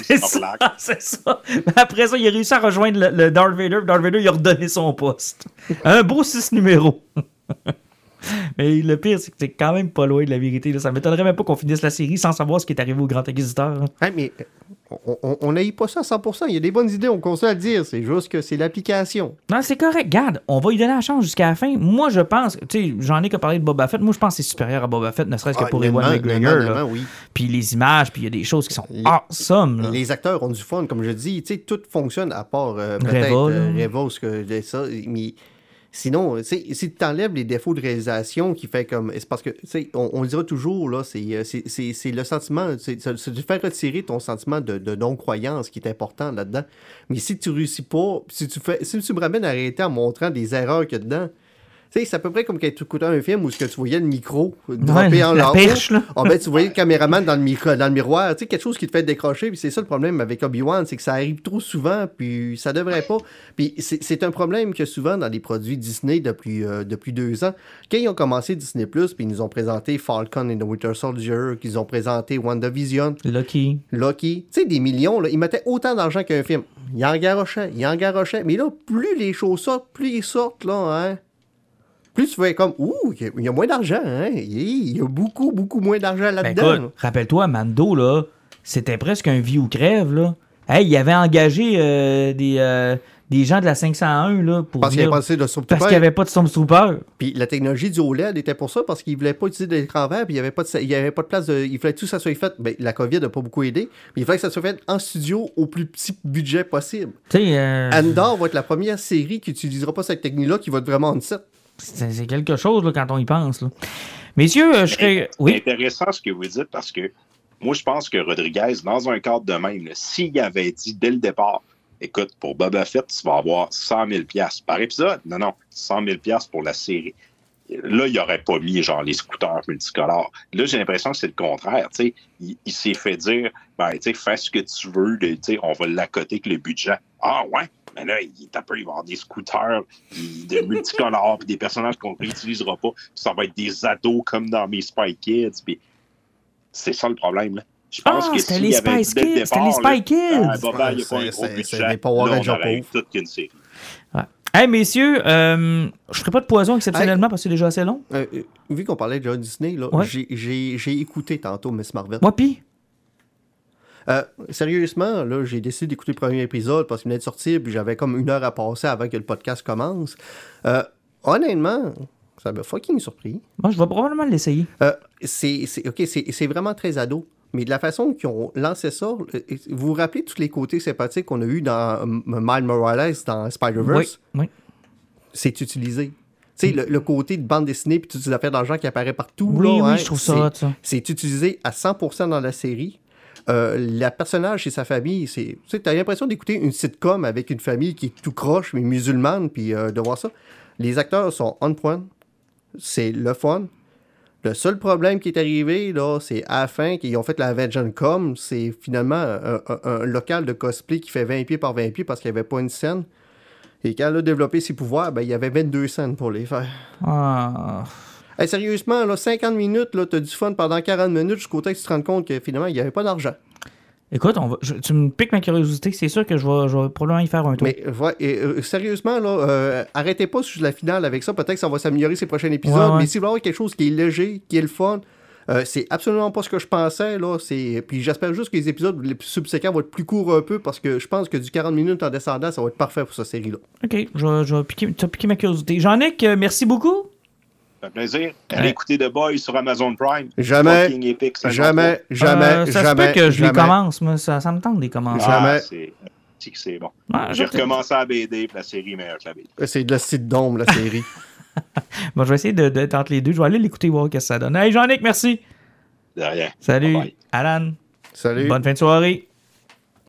C'est ça, c'est ça. Mais Après ça, il a réussi à rejoindre le, le Darth Vader. Darth Vader, il a redonné son poste. Un beau six numéros. Mais le pire, c'est que c'est quand même pas loin de la vérité. là. Ça m'étonnerait même pas qu'on finisse la série sans savoir ce qui est arrivé au Grand Inquisiteur. hein. Mais euh, on- n'aille pas ça à 100%. Il y a des bonnes idées, on continue à le dire. C'est juste que c'est l'application. Non, c'est correct. Garde, on va lui donner la chance jusqu'à la fin. Moi, je pense, tu sais, j'en ai que parlé de Boba Fett. Moi, je pense que c'est supérieur à Boba Fett, ne serait-ce que Ah, pour Ewan McGregor. oui. Puis les images, puis il y a des choses qui sont Les- awesome. là. Les acteurs ont du fun, comme je dis. Tu sais, tout fonctionne à part euh, Reva, peut-être euh. Reva, ce que ça. Mais sinon, sais, si tu enlèves les défauts de réalisation qui fait comme. C'est parce que, on, on dira toujours, là, c'est, euh, le sentiment, c'est, de faire retirer ton sentiment de, non-croyance qui est important là-dedans. Mais si tu réussis pas, si tu fais, si tu me ramènes à arrêter en montrant des erreurs qu'il y a dedans, sais, c'est à peu près comme quand tu écoutais un film où ce que tu voyais le micro Ouais, dropper en la perche, là. Ah ben, tu voyais le caméraman dans le, micro, dans le miroir. Tu sais, quelque chose qui te fait décrocher. Puis c'est ça le problème avec Obi-Wan, c'est que ça arrive trop souvent, puis ça devrait pas. Puis c'est c'est un problème que souvent dans les produits Disney depuis, euh, depuis deux ans, quand ils ont commencé Disney+, puis ils nous ont présenté Falcon and the Winter Soldier, qu'ils ont présenté WandaVision, Lucky. Loki, tu sais, des millions, là, ils mettaient autant d'argent qu'un film. Ils en garochaient, ils en garochaient. Mais là, plus les choses sortent, plus ils sortent, là, hein. Plus tu fais comme, ouh, il y a- il y, a moins d'argent, hein. Il y a beaucoup, beaucoup moins d'argent Ben là-dedans. rappelle-toi, Mando, là, c'était presque un vie ou crève, là. Hey, il avait engagé euh, des, euh, des gens de la 501, là, pour parce qu'il n'y venir- avait pas assez de parce Stormtrooper. qu'il n'y avait pas de Stormtrooper. Puis la technologie du OLED était pour ça, parce qu'ils ne voulaient pas utiliser d'écran vert, puis il n'y avait, pas de- il y avait pas de place. De, il fallait que tout ça soit fait. Ben, la COVID n'a pas beaucoup aidé, mais il fallait que ça soit fait en studio au plus petit budget possible. Tu sais, euh, Andor va être la première série qui n'utilisera pas cette technique-là, qui va être vraiment en set. C'est quelque chose, là, quand on y pense, là. Messieurs, euh, je serais... Oui? intéressant ce que vous dites parce que moi, je pense que Rodriguez, dans un cadre de même, s'il avait dit dès le départ, écoute, pour Boba Fett, tu vas avoir 100 000 par épisode. Non, non, 100 000 pour la série. Là, il n'aurait pas mis genre les scooters multicolores. Là, j'ai l'impression que c'est le contraire. Il, il s'est fait dire, ben, fais ce que tu veux, de- on va l'accoter avec le budget. Ah ouais, mais là, il est un peu, il va y avoir des scooters de multicolores, puis des personnages qu'on ne réutilisera pas. Puis ça va être des ados comme dans mes Spy Kids. Puis c'est ça le problème. Là. Je pense Ah, que c'était les y Spice Kids, c'était les Spy Kids. Ah, Boba, il n'y a pas un gros c'est- budget. c'est des Power Là, on Rangers aurait eu pauvres. toute qu'une série. Ouais. Hey, messieurs, euh, je ferai pas de poison exceptionnellement parce que c'est déjà assez long. Euh, euh, vu qu'on parlait de John Disney, là, Ouais. j'ai- écouté tantôt Miss Marvel. Moi, pis? Euh, sérieusement, là, j'ai décidé d'écouter le premier épisode parce qu'il venait de sortir, puis j'avais comme une heure à passer avant que le podcast commence. Euh, honnêtement, ça m'a fucking surpris. Moi, je vais probablement l'essayer. Euh, c'est c'est- ok, c'est c'est vraiment très ado. Mais de la façon qu'ils ont lancé ça, vous vous rappelez tous les côtés sympathiques qu'on a eu dans Miles Morales, dans Oui, Spider-Verse? oui. C'est utilisé. Tu sais, le, le côté de bande dessinée puis toutes ces affaires d'argent qui apparaît partout. Oui, là, oui, hein, je trouve c'est- ça. C'est utilisé à 100% dans la série. Euh, la personnage et sa famille, c'est, tu t'as l'impression d'écouter une sitcom avec une famille qui est tout croche, mais musulmane, puis euh, de voir ça. Les acteurs sont on point. C'est le fun. Le seul problème qui est arrivé, là, c'est à la fin qu'ils ont fait la Avengers Com, c'est finalement un local de cosplay qui fait 20 pieds par 20 pieds parce qu'il n'y avait pas une scène. Et quand elle a développé ses pouvoirs, ben, il y avait 22 scènes pour les faire. Ah. Hey, sérieusement, là, 50 minutes, là, t'as du fun pendant 40 minutes jusqu'au temps que tu te rends compte que finalement, il n'y avait pas d'argent. Écoute, on va, je- tu me piques ma curiosité. C'est sûr que je vais, je vais probablement y faire un tour. Mais ouais, et, euh, sérieusement, là, euh, arrêtez pas sur la finale avec ça. Peut-être que ça va s'améliorer ces prochains épisodes. Ouais, ouais. Mais si vous voulez avoir quelque chose qui est léger, qui est le fun, euh, c'est absolument pas ce que je pensais. Là. C'est... Puis j'espère juste que les épisodes les subséquents vont être plus courts un peu parce que je pense que du 40 minutes en descendant, ça va être parfait pour cette série-là. OK, je je piquer, tu as piqué ma curiosité. Jean-Nic, euh, merci beaucoup. Ça fait plaisir. Allez écouter The Boys sur Amazon Prime. Jamais, Fucking épique, ça Jamais, jamais, Euh, ça jamais. se peut que je les jamais. commence, moi. Ça, ça me tente de les commencer. Ah, Jamais. c'est c'est bon. Ah, J'ai recommencé à BD, puis la série est meilleure que la BD. C'est de la site d'ombre, la série. Bon, je vais essayer de- d'être entre les deux. Je vais aller l'écouter, voir ce que ça donne. Hey, Jean-Nic, merci. De rien. Salut. Bye bye. Alan, Salut. bonne fin de soirée.